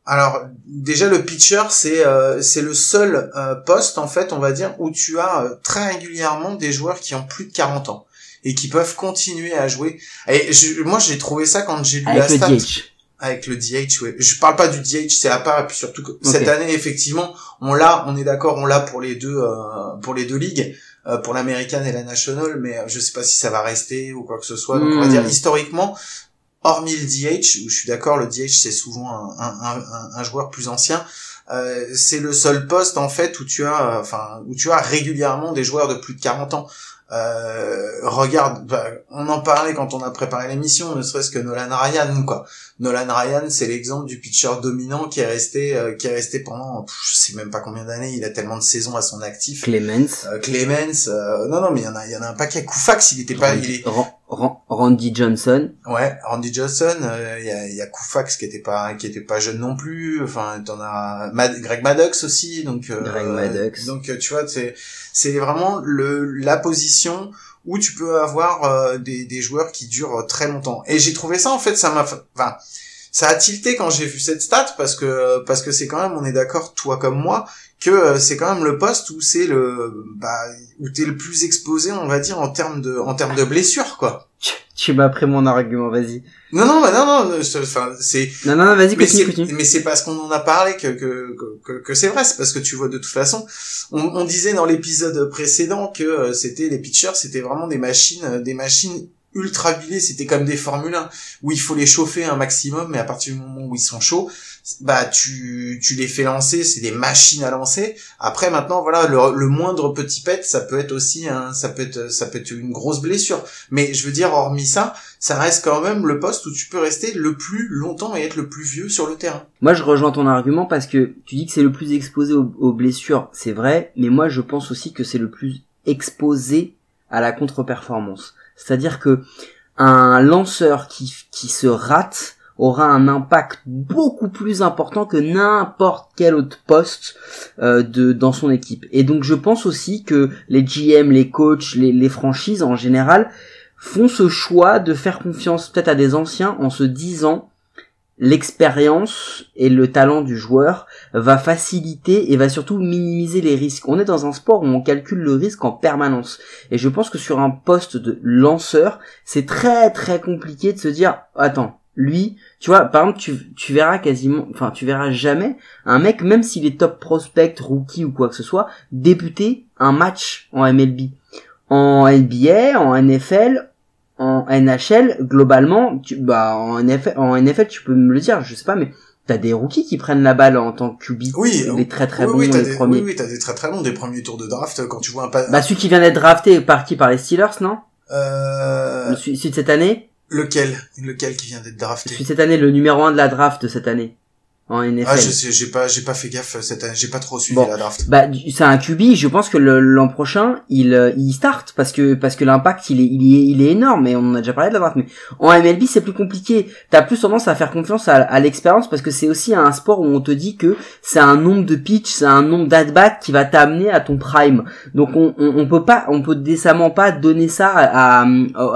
S1: alors déjà le pitcher c'est euh, c'est le seul euh, poste en fait on va dire où tu as euh, très régulièrement des joueurs qui ont plus de 40 ans et qui peuvent continuer à jouer. Et je- moi j'ai trouvé ça quand j'ai lu
S3: Avec
S1: la stat.
S3: DH.
S1: Avec le DH, ouais. Je parle pas du DH, c'est à part, et puis surtout que cette année, effectivement, on l'a, on est d'accord, on l'a pour les deux, euh, pour les deux ligues, euh, pour l'américaine et la national, mais euh, je sais pas si ça va rester ou quoi que ce soit. Donc on va
S3: Hmm.
S1: dire historiquement, hormis le DH, où je suis d'accord, le DH c'est souvent un, un, un, un joueur plus ancien. euh, c'est le seul poste en fait où tu as, euh, enfin, où tu as régulièrement des joueurs de plus de 40 ans. Euh, regarde, bah, on en parlait quand on a préparé l'émission, ne serait-ce que Nolan Ryan, quoi. Nolan Ryan, c'est l'exemple du pitcher dominant qui est resté, euh, qui est resté pendant, pff, je sais même pas combien d'années, il a tellement de saisons à son actif.
S3: Clemens.
S1: Euh, Clemens, euh, non non, mais il y en a, il y en a un paquet. Koufax, il était pas, il est,
S3: Randy Johnson.
S1: ouais, Randy Johnson, euh, il y a, il y a Koufax qui était pas, qui était pas jeune non plus. Enfin, t'en as Mad- Greg Maddox aussi, donc, euh,
S3: Greg Maddux.
S1: donc euh, tu vois, c'est, c'est vraiment le, la position où tu peux avoir euh, des, des joueurs qui durent très longtemps. Et j'ai trouvé ça en fait, ça m'a, enfin, ça a tilté quand j'ai vu cette stat parce que parce que c'est quand même, on est d'accord, toi comme moi, que euh, c'est quand même le poste où c'est le, bah, où t'es le plus exposé, on va dire, en termes de, en termes de blessures, quoi.
S3: Tu m'as pris mon argument, vas-y.
S1: Non, non, bah non, non, enfin, c'est,
S3: Non, non, non, vas-y,
S1: mais
S3: continue,
S1: c'est,
S3: continue.
S1: mais c'est parce qu'on en a parlé que, que, que, que, que c'est vrai, c'est parce que tu vois de toute façon, on, on disait dans l'épisode précédent que euh, c'était les pitchers, c'était vraiment des machines, euh, des machines ultra huilées, c'était comme des Formule 1 où il faut les chauffer un maximum, mais à partir du moment où ils sont chauds, bah tu, tu les fais lancer, c'est des machines à lancer. Après maintenant voilà le, le moindre petit pet, ça peut être aussi un, ça peut être ça peut être une grosse blessure. Mais je veux dire hormis ça, ça reste quand même le poste où tu peux rester le plus longtemps et être le plus vieux sur le terrain.
S3: Moi, je rejoins ton argument parce que tu dis que c'est le plus exposé aux, aux blessures, c'est vrai, mais moi, je pense aussi que c'est le plus exposé à la contre-performance. C'est-à-dire que un lanceur qui, qui se rate, aura un impact beaucoup plus important que n'importe quel autre poste euh, de dans son équipe. Et donc je pense aussi que les GM, les coachs, les, les franchises en général font ce choix de faire confiance peut-être à des anciens en se disant l'expérience et le talent du joueur va faciliter et va surtout minimiser les risques. On est dans un sport où on calcule le risque en permanence. Et je pense que sur un poste de lanceur, c'est très très compliqué de se dire, attends, lui, tu vois, par exemple, tu, verras quasiment, enfin, tu verras jamais un mec, même s'il est top prospect, rookie ou quoi que ce soit, débuter un match en MLB. En NBA, en NFL, en NHL, globalement, tu, bah, en NFL, en NFL, tu peux me le dire, je sais pas, mais t'as des rookies qui prennent la balle en tant que QB.
S1: Oui,
S3: des très très
S1: oui,
S3: bons,
S1: oui, t'as
S3: les
S1: des,
S3: premiers.
S1: oui, oui, t'as des très très bons, des premiers tours de draft, quand tu vois un pas,
S3: Bah, celui qui vient d'être drafté par qui? Par les Steelers, non?
S1: euh,
S3: celui de cette année?
S1: lequel, lequel qui vient d'être drafté?
S3: Celui de cette année, le numéro 1 de la draft de cette année. En NFL.
S1: Ah, je sais, j'ai pas, j'ai pas fait gaffe cette année, j'ai pas trop suivi
S3: Bon.
S1: la draft.
S3: Bah, c'est un QB. Je pense que l'an prochain, il euh, il start parce que parce que l'impact il est il est il est énorme. Et on en a déjà parlé de la draft. Mais en MLB, c'est plus compliqué. T'as plus tendance à faire confiance à, à l'expérience parce que c'est aussi un sport où on te dit que c'est un nombre de pitch, c'est un nombre d'at bat qui va t'amener à ton prime. Donc on, on on peut pas, on peut décemment pas donner ça à, à,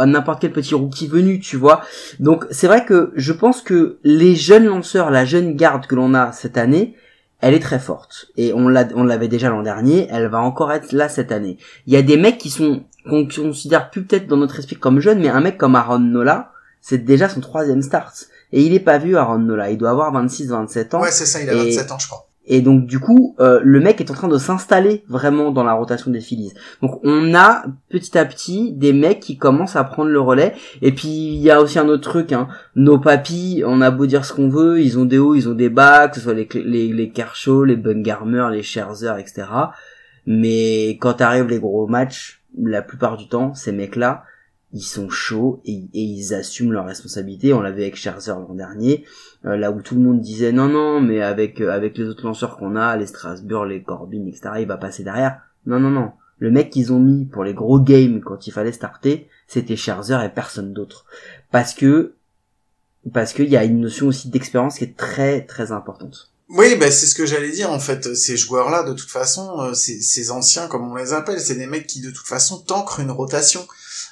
S3: à n'importe quel petit rookie venu, tu vois. Donc c'est vrai que je pense que les jeunes lanceurs, la jeune garde que l'on a cette année, elle est très forte. Et on l'a, on l'avait déjà l'an dernier, elle va encore être là cette année. Il y a des mecs qui sont, qu'on considère plus peut-être dans notre esprit comme jeunes, mais un mec comme Aaron Nola, c'est déjà son troisième start. Et il est pas vu Aaron Nola, il doit avoir 26, 27 ans.
S1: Ouais, c'est ça, il a
S3: Et-
S1: 27 ans, je crois.
S3: Et donc du coup, euh, le mec est en train de s'installer vraiment dans la rotation des Phillies. Donc on a petit à petit des mecs qui commencent à prendre le relais. Et puis il y a aussi un autre truc, hein. nos papis, on a beau dire ce qu'on veut, ils ont des hauts, ils ont des bas, que ce soit les les, les Kershaw, les Bungarmer, les Scherzer, etc. Mais quand arrivent les gros matchs, la plupart du temps, ces mecs-là, ils sont chauds et, ils assument leurs responsabilités. On l'avait avec Scherzer l'an dernier. Euh, là où tout le monde disait non non mais avec euh, avec les autres lanceurs qu'on a les Strasbourg les Corbin etc il va passer derrière non non non le mec qu'ils ont mis pour les gros games quand il fallait starter c'était Scherzer et personne d'autre parce que parce qu'il y a une notion aussi d'expérience qui est très très importante
S1: Oui, ben c'est ce que j'allais dire en fait. Ces joueurs-là, de toute façon, euh, ces, ces anciens, comme on les appelle, c'est des mecs qui de toute façon t'ancrent une rotation.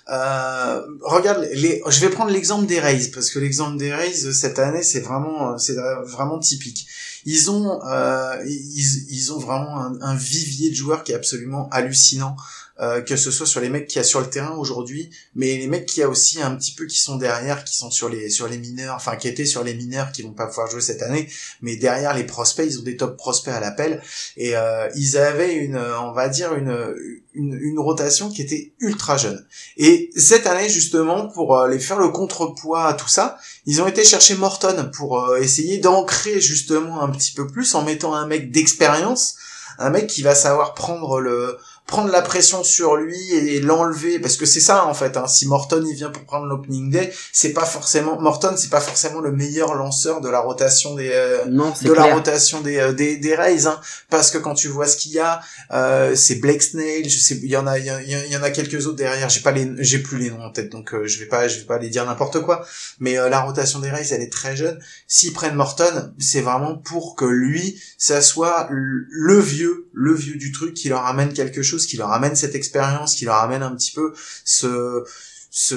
S1: Euh, regarde, les, je vais prendre l'exemple des Rays parce que l'exemple des Rays euh, cette année, c'est vraiment, euh, c'est vraiment typique. Ils ont, euh, ils, ont vraiment un vivier de joueurs qui est absolument hallucinant. Euh, que ce soit sur les mecs qui a sur le terrain aujourd'hui, mais les mecs qui a aussi un petit peu qui sont derrière, qui sont sur les sur les mineurs, enfin qui étaient sur les mineurs, qui vont pas pouvoir jouer cette année, mais derrière les prospects, ils ont des top prospects à l'appel et euh, ils avaient une, on va dire une, une rotation qui était ultra jeune. Et cette année justement pour euh, les faire le contrepoids à tout ça, ils ont été chercher Morton pour euh, essayer d'ancrer justement un petit peu plus en mettant un mec d'expérience, un mec qui va savoir prendre le prendre la pression sur lui et l'enlever parce que c'est ça en fait hein. si Morton il vient pour prendre l'opening day c'est pas forcément Morton c'est pas forcément le meilleur lanceur de la rotation des euh,
S3: non
S1: de la rotation des euh, des, des Rays hein, parce que quand tu vois ce qu'il y a euh, c'est Blake Snell je sais il y en a il y, y en a quelques autres derrière. J'ai pas les j'ai plus les noms en tête donc euh, je vais pas je vais pas les dire n'importe quoi. Mais euh, la rotation des Rays elle est très jeune. S'ils prennent Morton c'est vraiment pour que lui ça soit le vieux le vieux du truc qui leur amène quelque chose qui leur amène cette expérience qui leur amène un petit peu ce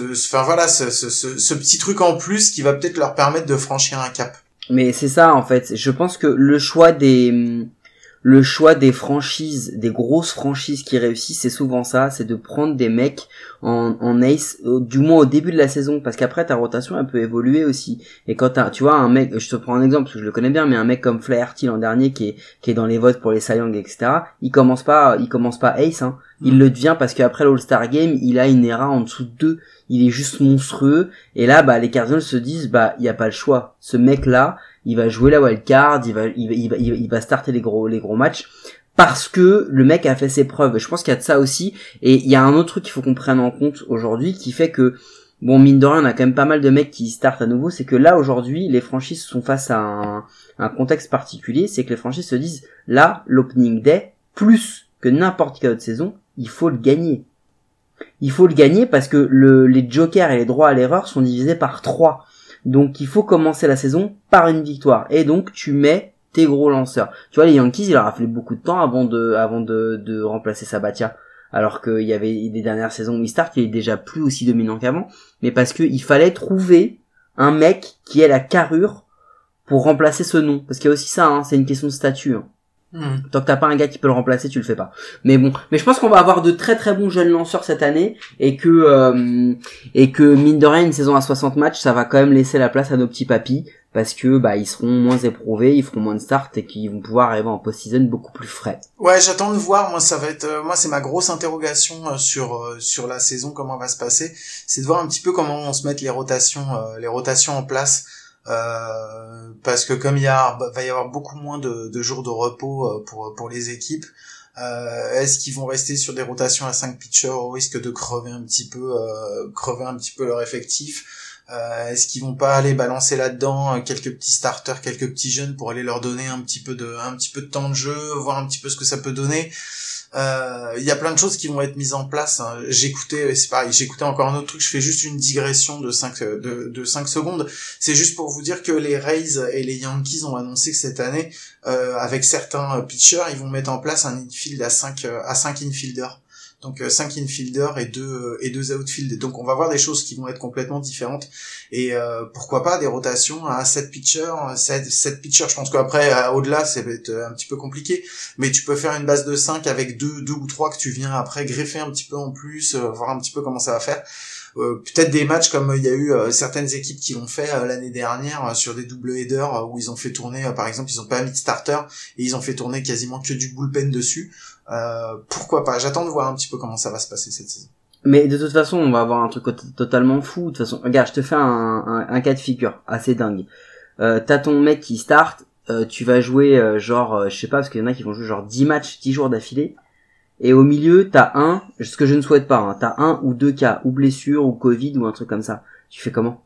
S1: enfin voilà ce, ce petit truc en plus qui va peut-être leur permettre de franchir un cap
S3: Mais c'est ça en fait. Je pense que le choix des le choix des franchises, des grosses franchises qui réussissent, c'est souvent ça, c'est de prendre des mecs en, en ace, euh, du moins au début de la saison, parce qu'après ta rotation elle peut évoluer aussi. Et quand t'as, tu vois un mec, je te prends un exemple parce que je le connais bien, mais un mec comme Flaherty l'an dernier qui est qui est dans les votes pour les Cy Young, etc. Il commence pas, il commence pas ace, hein. Il le devient parce qu'après l'All-Star Game, il a une ERA en dessous de 2. Il est juste monstrueux. Et là, bah, les Cardinals se disent, bah, il y a pas le choix. Ce mec-là, il va jouer la wild card, il va, il il va, il va- starter les gros, les gros matchs parce que le mec a fait ses preuves. Je pense qu'il y a de ça aussi. Et il y a un autre truc qu'il faut qu'on prenne en compte aujourd'hui qui fait que, bon, mine de rien, on a quand même pas mal de mecs qui startent à nouveau. C'est que là, aujourd'hui, les franchises sont face à un, un contexte particulier. C'est que les franchises se disent, là, l'opening day, plus que n'importe quelle autre saison, il faut le gagner. Il faut le gagner parce que le, les jokers et les droits à l'erreur sont divisés par 3. Donc il faut commencer la saison par une victoire. Et donc tu mets tes gros lanceurs. Tu vois, les Yankees, il leur a fallu beaucoup de temps avant de, avant de, de remplacer Sabatia. Alors qu'il y avait des dernières saisons où il start, il est déjà plus aussi dominant qu'avant. Mais parce qu'il fallait trouver un mec qui ait la carrure pour remplacer ce nom. Parce qu'il y a aussi ça, hein, c'est une question de statut. hein.
S1: Hmm.
S3: Tant que t'as pas un gars qui peut le remplacer, tu le fais pas. Mais bon, mais je pense qu'on va avoir de très très bons jeunes lanceurs cette année et que euh, et que mine de rien une saison à 60 matchs, ça va quand même laisser la place à nos petits papis parce que bah ils seront moins éprouvés, ils feront moins de starts et qu'ils vont pouvoir arriver en post-season beaucoup plus frais.
S1: Ouais, j'attends de voir. Moi, ça va être, euh, moi, c'est ma grosse interrogation euh, sur euh, sur la saison, comment elle va se passer. C'est de voir un petit peu comment vont se mettre les rotations, euh, les rotations en place. Euh, parce que comme il y a, va y avoir beaucoup moins de, de jours de repos euh, pour pour les équipes. euh, Est-ce qu'ils vont rester sur des rotations à 5 pitchers au risque de crever un petit peu, euh, crever un petit peu leur effectif? Euh, Est-ce qu'ils vont pas aller balancer là-dedans quelques petits starters, quelques petits jeunes pour aller leur donner un petit peu de, un petit peu de temps de jeu, voir un petit peu ce que ça peut donner? Il y a plein de choses qui vont être mises en place. hein. J'écoutais, c'est pareil, j'écoutais encore un autre truc. Je fais juste une digression de 5 de, de 5 secondes. C'est juste pour vous dire que les Rays et les Yankees ont annoncé que cette année, euh, avec certains pitchers, ils vont mettre en place un infield à 5 à 5 infielders. Donc 5 infielders et deux et deux outfield. Donc on va voir des choses qui vont être complètement différentes et euh, pourquoi pas des rotations à 7 pitchers, 7, 7 pitchers. Je pense qu'après euh, au-delà va être un petit peu compliqué, mais tu peux faire une base de 5 avec deux deux ou trois que tu viens après greffer un petit peu en plus, euh, voir un petit peu comment ça va faire. Euh, peut-être des matchs comme il y a eu euh, certaines équipes qui l'ont fait euh, l'année dernière euh, sur des double headers euh, où ils ont fait tourner euh, par exemple ils ont pas mis de starter et ils ont fait tourner quasiment que du bullpen dessus euh, pourquoi pas? J'attends de voir un petit peu comment ça va se passer cette saison
S3: Mais de toute façon, on va avoir un truc tot- totalement fou. De toute façon, regarde, je te fais un, un, un cas de figure assez dingue. Euh, t'as ton mec qui start, euh, tu vas jouer euh, genre, euh, je sais pas, parce qu'il y en a qui vont jouer genre 10 matchs, 10 jours d'affilée. Et au milieu, t'as un, ce que je ne souhaite pas, hein, t'as un ou deux cas, ou blessure, ou Covid, ou un truc comme ça. Tu fais comment?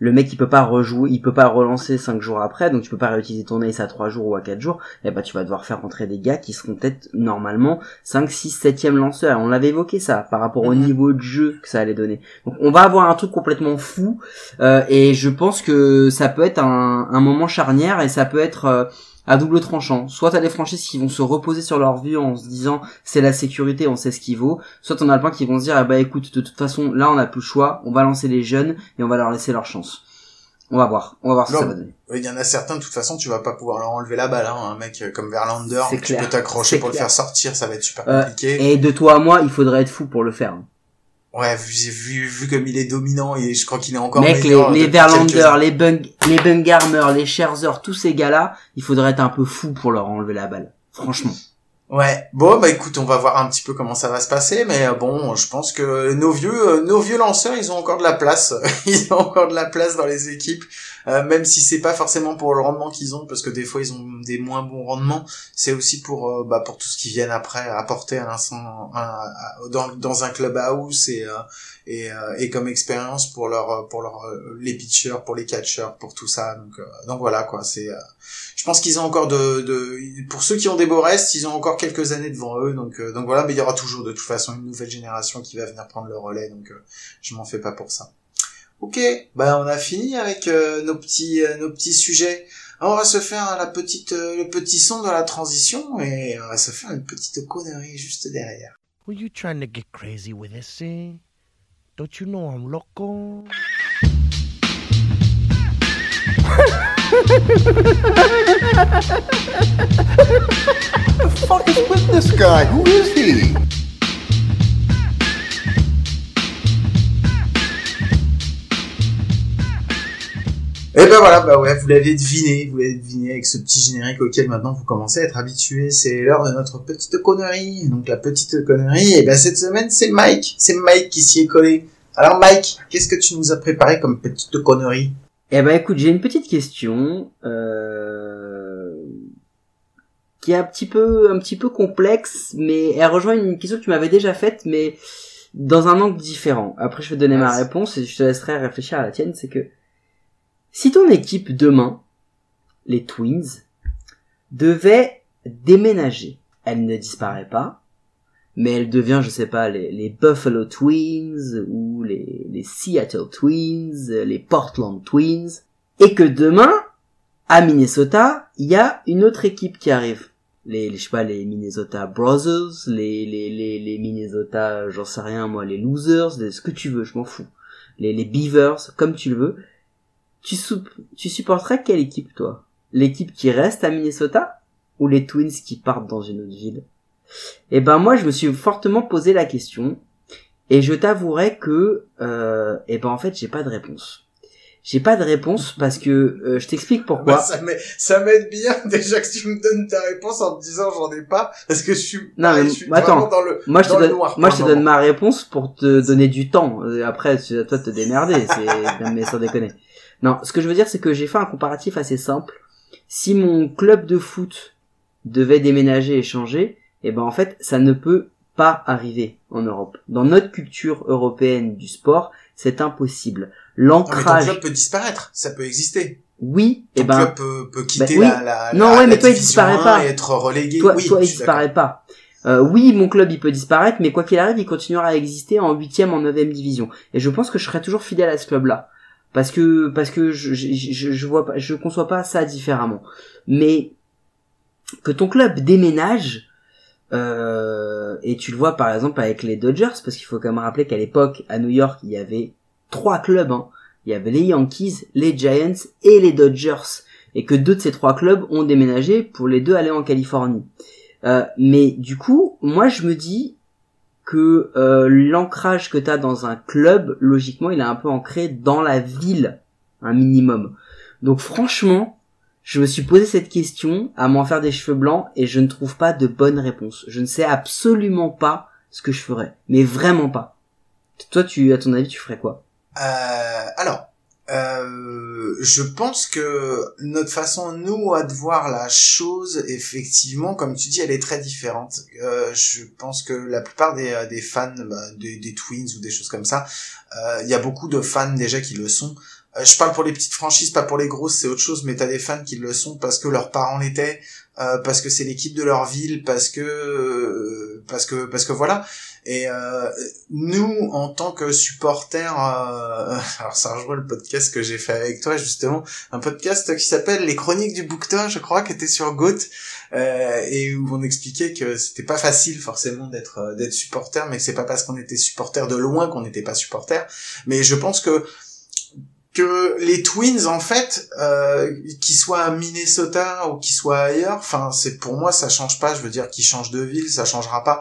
S3: Le mec, il peut pas rejouer, il peut pas relancer 5 jours après, donc tu peux pas réutiliser ton ace à 3 jours ou à 4 jours. Et bah tu vas devoir faire rentrer des gars qui seront peut-être normalement 5, 6, 7e lanceur. On l'avait évoqué ça, par rapport au
S1: Mhm.
S3: niveau de jeu que ça allait donner. Donc on va avoir un truc complètement fou, euh, et je pense que ça peut être un, un moment charnière, et ça peut être euh, à double tranchant. Soit t'as des franchises qui vont se reposer sur leur vue en se disant c'est la sécurité, on sait ce qu'il vaut. Soit t'en as plein qui vont se dire ah bah écoute de toute façon là on n'a plus le choix, on va lancer les jeunes et on va leur laisser leur chance. On va voir, on va voir ce que ça va donner.
S1: Oui, il y en a certains, de toute façon, tu vas pas pouvoir leur enlever la balle, hein. Un mec euh, comme Verlander, tu peux t'accrocher pour le faire sortir, ça va être super
S3: Euh,
S1: compliqué.
S3: Et de toi à moi, il faudrait être fou pour le faire.
S1: Ouais, vu, vu, vu comme il est dominant, et je crois qu'il est encore
S3: Mec, les,
S1: meilleur
S3: les
S1: depuis
S3: Verlander, les Bung, les Bungarmer, les Scherzer, tous ces gars-là, il faudrait être un peu fou pour leur enlever la balle. Franchement.
S1: Ouais. Bon, bah écoute, on va voir un petit peu comment ça va se passer, mais euh, bon, je pense que nos vieux, euh, nos vieux lanceurs, ils ont encore de la place. ils ont encore de la place dans les équipes, euh, même si c'est pas forcément pour le rendement qu'ils ont, parce que des fois ils ont des moins bons rendements. C'est aussi pour, euh, bah, pour tout ce qu'ils viennent après apporter à l'instant dans, dans un clubhouse et euh, et, euh, et comme expérience pour leur pour leur les pitchers, pour les catchers, pour tout ça. Donc donc voilà quoi. C'est je pense qu'ils ont encore de, de pour ceux qui ont des beaux restes, ils ont encore quelques années devant eux. Donc donc voilà, mais il y aura toujours de toute façon une nouvelle génération qui va venir prendre le relais. Donc je m'en fais pas pour ça. Ok, bah on a fini avec euh, nos petits euh, nos petits sujets. On va se faire la petite euh, le petit son de la transition et on va se faire une petite connerie juste derrière.
S7: Were you trying to get crazy with this, eh? Don't you know I'm loco?
S8: fuck is with this guy? Who is he?
S1: Et ben voilà, bah ouais, vous l'avez deviné, vous l'avez deviné avec ce petit générique auquel maintenant vous commencez à être habitués. C'est l'heure de notre petite connerie. Donc la petite connerie, et ben cette semaine c'est Mike, c'est Mike qui s'y est collé. Alors Mike, qu'est-ce que tu nous as préparé comme petite connerie?
S3: Eh ben écoute, j'ai une petite question euh, qui est un petit peu un petit peu complexe, mais elle rejoint une question que tu m'avais déjà faite, mais dans un angle différent. Après, je vais te donner ma réponse et je te laisserai réfléchir à la tienne. C'est que si ton équipe demain, les Twins, devait déménager, elle ne disparaît pas, mais elle devient, je sais pas, les, Buffalo Twins ou les, Seattle Twins, les Portland Twins. Et que demain, à Minnesota, il y a une autre équipe qui arrive. Les, je sais pas, les Minnesota Brothers, les, les, les, les Minnesota, j'en sais rien, moi, les Losers, ce que tu veux, je m'en fous. Les, les Beavers, comme tu le veux. Tu, sou- tu supporterais quelle équipe, toi? L'équipe qui reste à Minnesota? Ou les Twins qui partent dans une autre ville? Eh ben, moi, je me suis fortement posé la question. Et je t'avouerai que, euh, eh ben, en fait, j'ai pas de réponse. J'ai pas de réponse parce que, euh, je t'explique pourquoi.
S1: Bah, ça m'aide, bien déjà que tu me donnes ta réponse en me disant j'en ai pas, parce que je suis,
S3: Non, mais
S1: je suis
S3: attends.
S1: vraiment dans le,
S3: Moi je te donne,
S1: noir
S3: moi je te donne ma réponse pour te donner du temps. Euh, Après, à toi de te démerder. C'est, mais sans déconner. Non, ce que je veux dire, c'est que j'ai fait un comparatif assez simple. Si mon club de foot devait déménager et changer, eh ben en fait, ça ne peut pas arriver en Europe. Dans notre culture européenne du sport, c'est impossible. L'ancrage,
S1: club peut disparaître, ça peut exister.
S3: oui,
S1: Ton
S3: eh ben
S1: club peut, peut quitter
S3: oui.
S1: la, la,
S3: Non,
S1: la,
S3: ouais, mais toi, il disparaît
S1: 1
S3: pas.
S1: et être relégué.
S3: toi,
S1: oui,
S3: toi, il disparaît pas. Euh, oui, mon club, il peut disparaître, mais quoi qu'il arrive, il continuera à exister en huitième, en neuvième division. Et je pense que je serai toujours fidèle à ce club-là, parce que parce que je je, vois pas, je conçois pas ça différemment. Mais que ton club déménage, euh, et tu le vois par exemple avec les Dodgers, parce qu'il faut quand même rappeler qu'à l'époque à New York, il y avait trois clubs. Hein. Il y avait les Yankees, les Giants et les Dodgers, et que deux de ces trois clubs ont déménagé pour les deux aller en Californie. Euh, mais du coup, moi je me dis que euh, l'ancrage que tu as dans un club, logiquement, il est un peu ancré dans la ville, un minimum. Donc franchement, je me suis posé cette question à m'en faire des cheveux blancs et je ne trouve pas de bonne réponse. Je ne sais absolument pas ce que je ferais, mais vraiment pas. Toi, tu, à ton avis, tu ferais quoi?
S1: Euh, alors, euh, je pense que notre façon, nous, à de voir la chose, effectivement, comme tu dis, elle est très différente. Euh, je pense que la plupart des, euh, des fans bah, des, des Twins ou des choses comme ça, euh, il y a beaucoup de fans déjà qui le sont. Euh, je parle pour les petites franchises, pas pour les grosses, c'est autre chose, mais t'as des fans qui le sont parce que leurs parents l'étaient, euh, parce que c'est l'équipe de leur ville, parce que, euh, parce que, parce que voilà. Et euh, nous, en tant que supporters, euh, alors ça rejoint le podcast que j'ai fait avec toi justement, un podcast qui s'appelle Les Chroniques du Bouquetin, je crois, qui était sur Goat, euh, et où on expliquait que c'était pas facile forcément d'être euh, d'être supporter, mais c'est pas parce qu'on était supporter de loin qu'on n'était pas supporter. Mais je pense que que les Twins en fait, euh, qu'ils soient à Minnesota ou qu'ils soient ailleurs, enfin c'est pour moi ça change pas. Je veux dire qu'ils changent de ville, ça changera pas.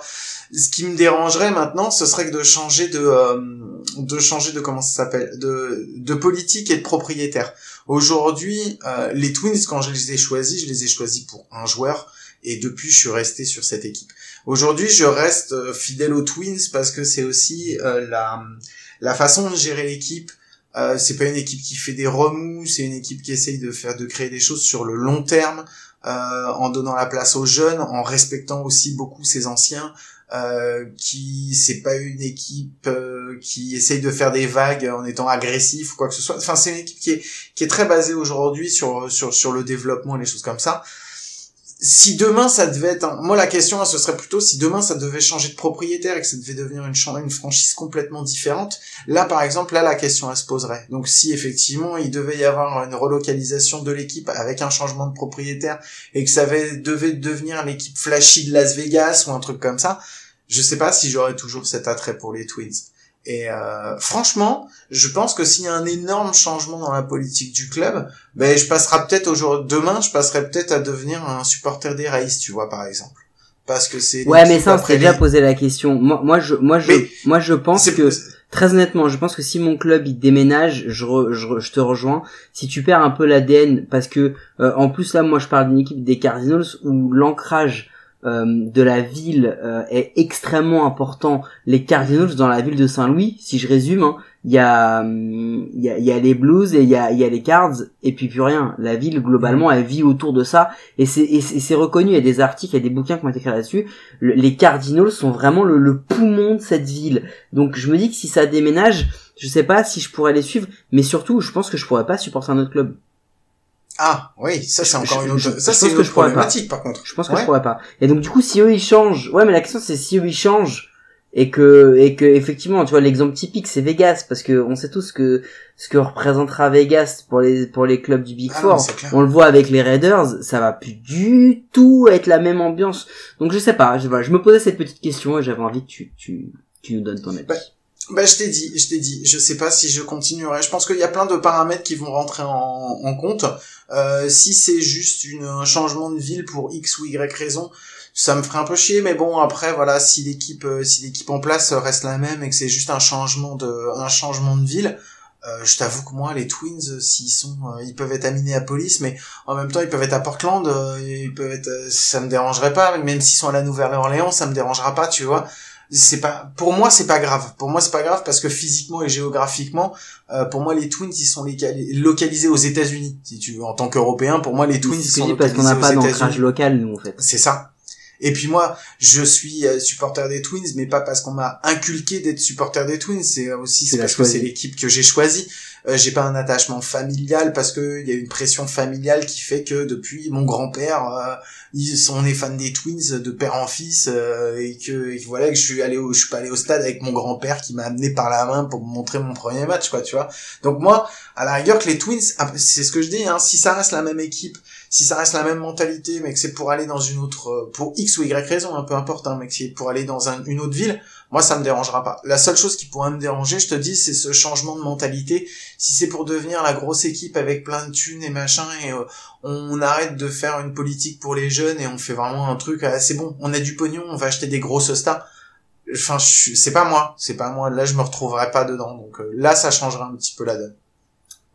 S1: Ce qui me dérangerait maintenant, ce serait que de changer de euh, de changer de comment ça s'appelle de de politique et de propriétaire. Aujourd'hui, euh, les Twins quand je les ai choisis, je les ai choisis pour un joueur et depuis je suis resté sur cette équipe. Aujourd'hui, je reste euh, fidèle aux Twins parce que c'est aussi euh, la la façon de gérer l'équipe. Euh, c'est pas une équipe qui fait des remous, c'est une équipe qui essaye de faire de créer des choses sur le long terme, euh, en donnant la place aux jeunes, en respectant aussi beaucoup ses anciens. Euh, qui c'est pas une équipe euh, qui essaye de faire des vagues en étant agressif ou quoi que ce soit. Enfin, c'est une équipe qui est qui est très basée aujourd'hui sur sur sur le développement et les choses comme ça si demain ça devait être un... moi la question ce serait plutôt si demain ça devait changer de propriétaire et que ça devait devenir une, une franchise complètement différente là par exemple là la question elle se poserait. Donc si effectivement il devait y avoir une relocalisation de l'équipe avec un changement de propriétaire et que ça devait devenir l'équipe flashy de Las Vegas ou un truc comme ça je sais pas si j'aurais toujours cet attrait pour les Twins et euh, franchement, je pense que s'il y a un énorme changement dans la politique du club, ben je passerai peut-être aujourd'hui, demain, je passerai peut-être à devenir un supporter des Rays, tu vois, par exemple, parce que c'est.
S3: Ouais, mais ça, on s'est déjà posé la question. Moi, moi, je, moi, je,
S1: Mais
S3: moi, je pense que, très honnêtement, je pense que si mon club il déménage, je, re- je, re- je te rejoins. Si tu perds un peu l'ADN, parce que euh, en plus là, moi, je parle d'une équipe des Cardinals où l'ancrage de la ville euh, est extrêmement important. Les Cardinals dans la ville de Saint-Louis, si je résume, hein, il y a, hum, y a, y a les Blues et il y a, y a les Cards et puis plus rien. La ville globalement, elle vit autour de ça et c'est, reconnu. Il y a des articles, il y a des bouquins qui ont été écrits là-dessus. Le- les Cardinals sont vraiment le, le poumon de cette ville. Donc je me dis que si ça déménage, je sais pas si je pourrais les suivre, mais surtout, je pense que je pourrais pas supporter un autre club.
S1: Ah, oui, ça c'est encore
S3: je-
S1: une autre, ça c'est une autre problématique par contre.
S3: Je pense que
S1: Ouais.
S3: je pourrais pas. Et donc du coup, si eux ils changent, ouais, mais la question c'est si eux ils changent et que et que effectivement tu vois l'exemple typique c'est Vegas parce que on sait tous que ce que représentera Vegas pour les pour les clubs du Big
S1: Ah
S3: Four on le voit avec les Raiders ça va plus du tout être la même ambiance donc je sais pas je, voilà, je me posais cette petite question et j'avais envie que tu tu tu nous donnes ton avis
S1: Bah, Bah, je t'ai dit, je t'ai dit. Je sais pas si je continuerai. Je pense qu'il y a plein de paramètres qui vont rentrer en, en compte. Euh, si c'est juste une, un changement de ville pour X ou Y raison, ça me ferait un peu chier. Mais bon, après, voilà, si l'équipe, euh, si l'équipe en place reste la même et que c'est juste un changement de, un changement de ville, euh, je t'avoue que moi, les Twins, euh, s'ils sont, euh, ils peuvent être à Minneapolis, mais en même temps, ils peuvent être à Portland, ils peuvent être, ça me dérangerait pas. Même s'ils sont à la Nouvelle-Orléans, ça me dérangera pas, tu vois c'est pas pour moi c'est pas grave. Pour moi c'est pas grave parce que physiquement et géographiquement euh, pour moi les Twins ils sont locali- localisés aux États-Unis si tu veux. En tant qu'Européen pour moi les Twins ils sont
S3: dis parce qu'on
S1: localisés
S3: n'a pas d'ancrage local nous en fait.
S1: C'est ça et puis moi je suis euh, supporter des Twins mais pas parce qu'on m'a inculqué d'être supporter des Twins. C'est aussi c'est parce que c'est l'équipe que j'ai choisie. Euh, j'ai pas un attachement familial parce que il y a une pression familiale qui fait que depuis mon grand-père euh, ils sont on est fan des Twins de père en fils euh, et que et voilà que je suis allé au je suis pas allé au stade avec mon grand-père qui m'a amené par la main pour me montrer mon premier match quoi tu vois. Donc moi à la rigueur que les Twins ah, c'est ce que je dis hein, si ça reste la même équipe si ça reste la même mentalité mais que c'est pour aller dans une autre euh, pour X ou Y raison hein, peu importe hein, mais que c'est pour aller dans un- une autre ville moi ça me dérangera pas. La seule chose qui pourrait me déranger je te dis c'est ce changement de mentalité. Si c'est pour devenir la grosse équipe avec plein de thunes et machin et euh, on arrête de faire une politique pour les jeunes et on fait vraiment un truc ah, c'est bon on a du pognon on va acheter des grosses stars. Enfin c'est pas moi c'est pas moi. Là je me retrouverai pas dedans. Donc euh, là ça changera un petit peu la donne.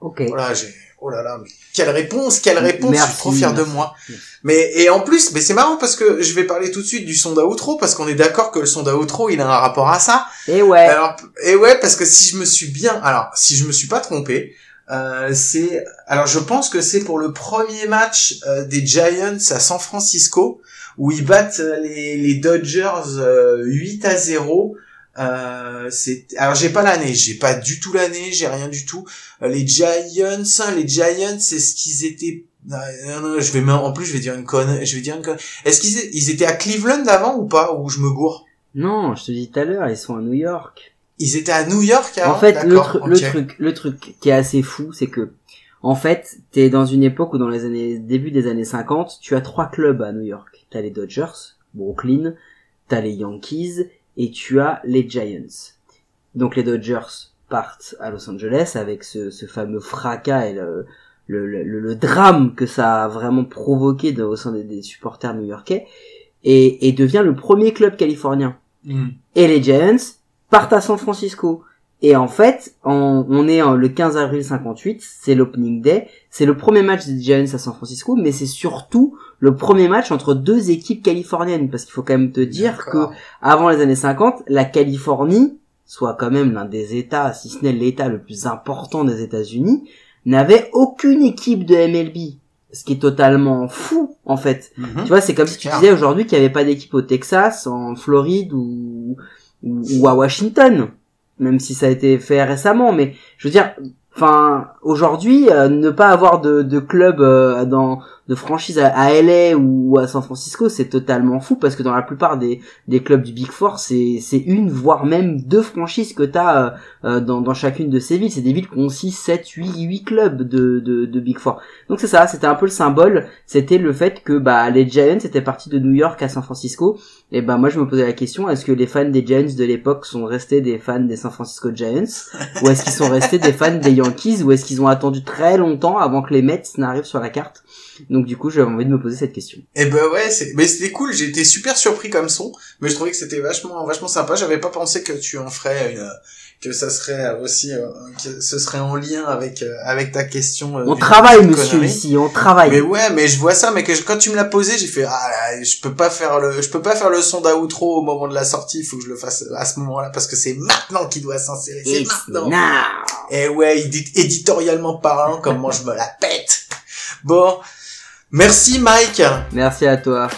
S3: Ok.
S1: Voilà j'ai oh là là mais quelle réponse quelle réponse je
S3: Merci,
S1: suis trop fier de moi. Mais et en plus mais c'est marrant parce que je vais parler tout de suite du son d'outro parce qu'on est d'accord que le son d'outro il a un rapport à ça.
S3: Et ouais.
S1: Alors, et ouais, parce que si je me suis bien, alors si je me suis pas trompé, euh, c'est, alors je pense que c'est pour le premier match euh, des Giants à San Francisco où ils battent euh, les, les Dodgers euh, 8 à 0. Euh, c'est, alors j'ai pas l'année, j'ai pas du tout l'année, j'ai rien du tout. Euh, les Giants, les Giants, c'est ce qu'ils étaient. Non, non, non, je vais en plus je vais dire une conne, je vais dire une conne. Est-ce qu'ils ils étaient à Cleveland avant ou pas ou je me gourre?
S3: Non je te dis tout à l'heure ils sont à New York
S1: Ils étaient à New York avant?
S3: En fait, le, le truc, le truc qui est assez fou, c'est que, en fait, t'es dans une époque où dans les années, début des années 50, tu as trois clubs à New York. T'as les Dodgers, Brooklyn, t'as les Yankees, et tu as les Giants. Donc les Dodgers partent à Los Angeles avec ce, ce fameux fracas et le, le, le, le drame que ça a vraiment provoqué de- au sein des, des supporters new-yorkais, et, et devient le premier club californien
S1: Hmm.
S3: et les Giants partent à San Francisco. Et en fait, on, on est en- le 15 avril 58, c'est l'opening day, c'est le premier match des Giants à San Francisco, mais c'est surtout le premier match entre deux équipes californiennes, parce qu'il faut quand même te dire que avant les années 50, la Californie, soit quand même l'un des États, si ce n'est l'État le plus important des États-Unis, n'avait aucune équipe de MLB. Ce qui est totalement fou, en fait.
S1: Mhm.
S3: Tu vois, c'est comme si tu disais aujourd'hui qu'il n'y avait pas d'équipe au Texas, en Floride ou à Washington, même si ça a été fait récemment. Mais je veux dire, enfin, aujourd'hui, euh, ne pas avoir de, de club euh, dans de franchise à, LA ou à San Francisco, c'est totalement fou parce que dans la plupart des, clubs du Big Four, c'est une voire même deux franchises que t'as euh, euh, dans, chacune de ces villes. C'est des villes qui ont 6, 7, 8, 8 clubs de, Big Four. Donc c'est ça, c'était un peu le symbole, c'était le fait que bah les Giants étaient partis de New York à San Francisco. Et bah moi je me posais la question, est-ce que les fans des Giants de l'époque sont restés des fans des San Francisco Giants? Ou est-ce qu'ils sont restés des fans des Yankees? Ou est-ce qu'ils ont attendu très longtemps avant que les Mets n'arrivent sur la carte? Donc du coup, j'avais envie de me poser cette question.
S1: Et ben ouais, c'est, mais c'était cool. J'ai été super surpris comme son, mais je trouvais que c'était vachement, vachement sympa. J'avais pas pensé que tu en ferais une, que ça serait aussi, euh, que ce serait en lien avec, euh, avec ta question. euh,
S3: On travaille monsieur
S1: connerie.
S3: ici, on travaille.
S1: Mais ouais, mais je vois ça, mais que je- quand tu me l'as posé, j'ai fait ah, là, je peux pas faire le, je peux pas faire le son d'outro au moment de la sortie. Il faut que je le fasse à ce moment-là parce que c'est maintenant qu'il doit s'insérer. C'est maintenant.
S3: now.
S1: Et ouais, édi- éditorialement parlant, comment je me la pète. Bon, merci Mike.
S3: Merci à toi.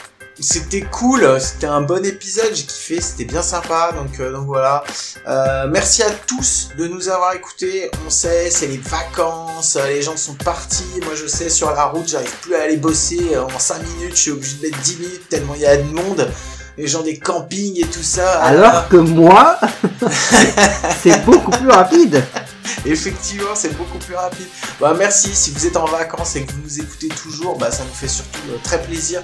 S1: C'était cool, c'était un bon épisode, j'ai kiffé, c'était bien sympa, donc, euh, donc voilà. Euh, merci à tous de nous avoir écoutés, on sait, c'est les vacances, les gens sont partis, moi je sais, sur la route, j'arrive plus à aller bosser, en 5 minutes, je suis obligé de mettre 10 minutes tellement il y a de monde. Les gens des campings et tout ça.
S3: Alors que moi, c'est beaucoup plus rapide.
S1: Effectivement, c'est beaucoup plus rapide. Bah, merci. Si vous êtes en vacances et que vous nous écoutez toujours, bah, ça nous fait surtout euh, très plaisir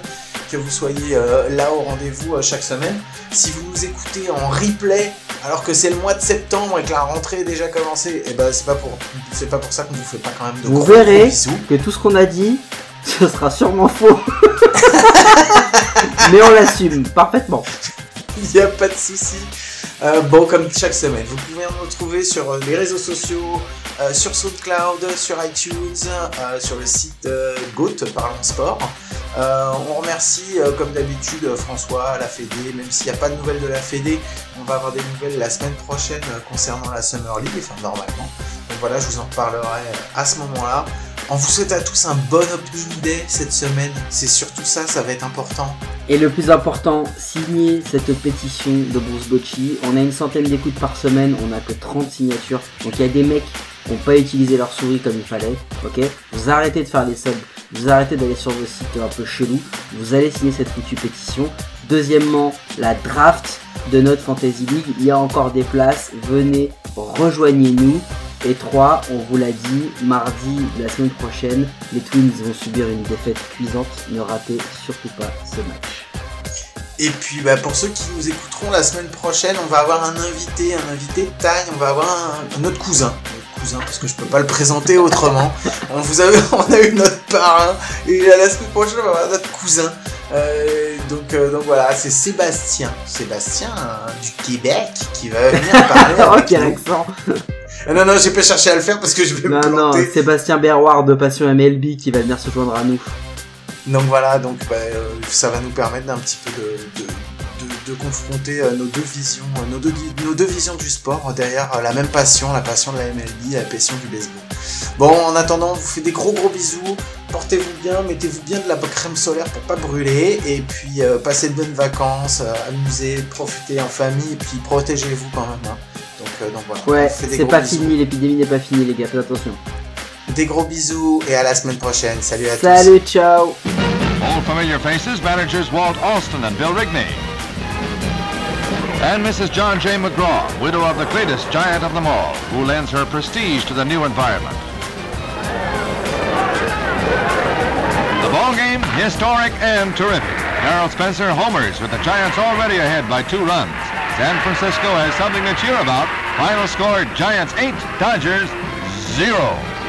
S1: que vous soyez euh, là au rendez-vous euh, chaque semaine. Si vous nous écoutez en replay, alors que c'est le mois de septembre et que la rentrée est déjà commencée, et ben c'est pas pour c'est pas pour ça qu'on vous fait pas quand même de
S3: Vous
S1: gros,
S3: verrez
S1: gros bisous.
S3: que tout ce qu'on a dit, ce sera sûrement faux. Mais on l'assume parfaitement.
S1: Il n'y a pas de souci. Euh, bon, comme chaque semaine, vous pouvez nous retrouver sur euh, les réseaux sociaux, euh, sur SoundCloud, sur iTunes, sur le site GOAT, Parlons Sport. On remercie, comme d'habitude, François, la Fédé, même s'il n'y a pas de nouvelles de la Fédé, on va avoir des nouvelles la semaine prochaine concernant la Summer League, enfin normalement. Donc voilà, je vous en reparlerai à ce moment-là. On vous souhaite à tous un bon opening day cette semaine. C'est surtout ça, ça va être important.
S3: Et le plus important, signez cette pétition de Bruce Bocci. On a une centaine d'écoutes par semaine, on n'a que 30 signatures. Donc il y a des mecs qui n'ont pas utilisé leur souris comme il fallait. Ok? Vous arrêtez de faire des subs, vous arrêtez d'aller sur vos sites un peu chelous. Vous allez signer cette foutue pétition. Deuxièmement, la draft de notre Fantasy League. Il y a encore des places. Venez, rejoignez-nous. Et 3, on vous l'a dit, mardi de la semaine prochaine, les Twins vont subir une défaite cuisante. Ne ratez surtout pas ce match.
S1: Et puis bah, pour ceux qui nous écouteront la semaine prochaine, on va avoir un invité, un invité de taille, on va avoir un, un autre cousin. Notre cousin, parce que je peux pas le présenter autrement. on vous a, on a eu notre parrain, et la semaine prochaine on va avoir notre cousin. Euh, donc, euh, donc voilà, c'est Sébastien. Sébastien euh, du Québec qui va venir parler.
S3: oh, quel accent
S1: Ah Non, non, j'ai pas cherché à le faire parce que je vais me
S3: Non, non,
S1: planter.
S3: Sébastien Berroir de Passion MLB qui va venir se joindre à nous.
S1: Donc voilà, donc bah, euh, ça va nous permettre d'un petit peu de, de, de- confronter euh, nos deux visions, euh, nos deux, nos deux visions du sport derrière la même passion, la passion de la MLB, la passion du baseball. Bon, en attendant, on vous fait des gros gros bisous. Portez-vous bien, mettez-vous bien de la crème solaire pour pas brûler, et puis euh, passez de bonnes vacances, euh, amusez, profitez en famille, et puis protégez-vous quand même. hein. Donc, euh, donc voilà.
S3: Ouais,
S1: vous fait des
S3: c'est pas
S1: bisous.
S3: fini, l'épidémie n'est pas finie, les gars, faites attention.
S1: Des gros bisous et à la semaine prochaine. Salut à tous.
S3: Salut, ciao
S9: Old familiar faces, managers Walt Alston and Bill Rigney. And Mrs. John J. McGraw, widow of the greatest giant of them all, who lends her prestige to the new environment. The ball game, historic and terrific. Harold Spencer homers with the Giants already ahead by two runs. San Francisco has something to cheer about. Final score, Giants 8, Dodgers 0.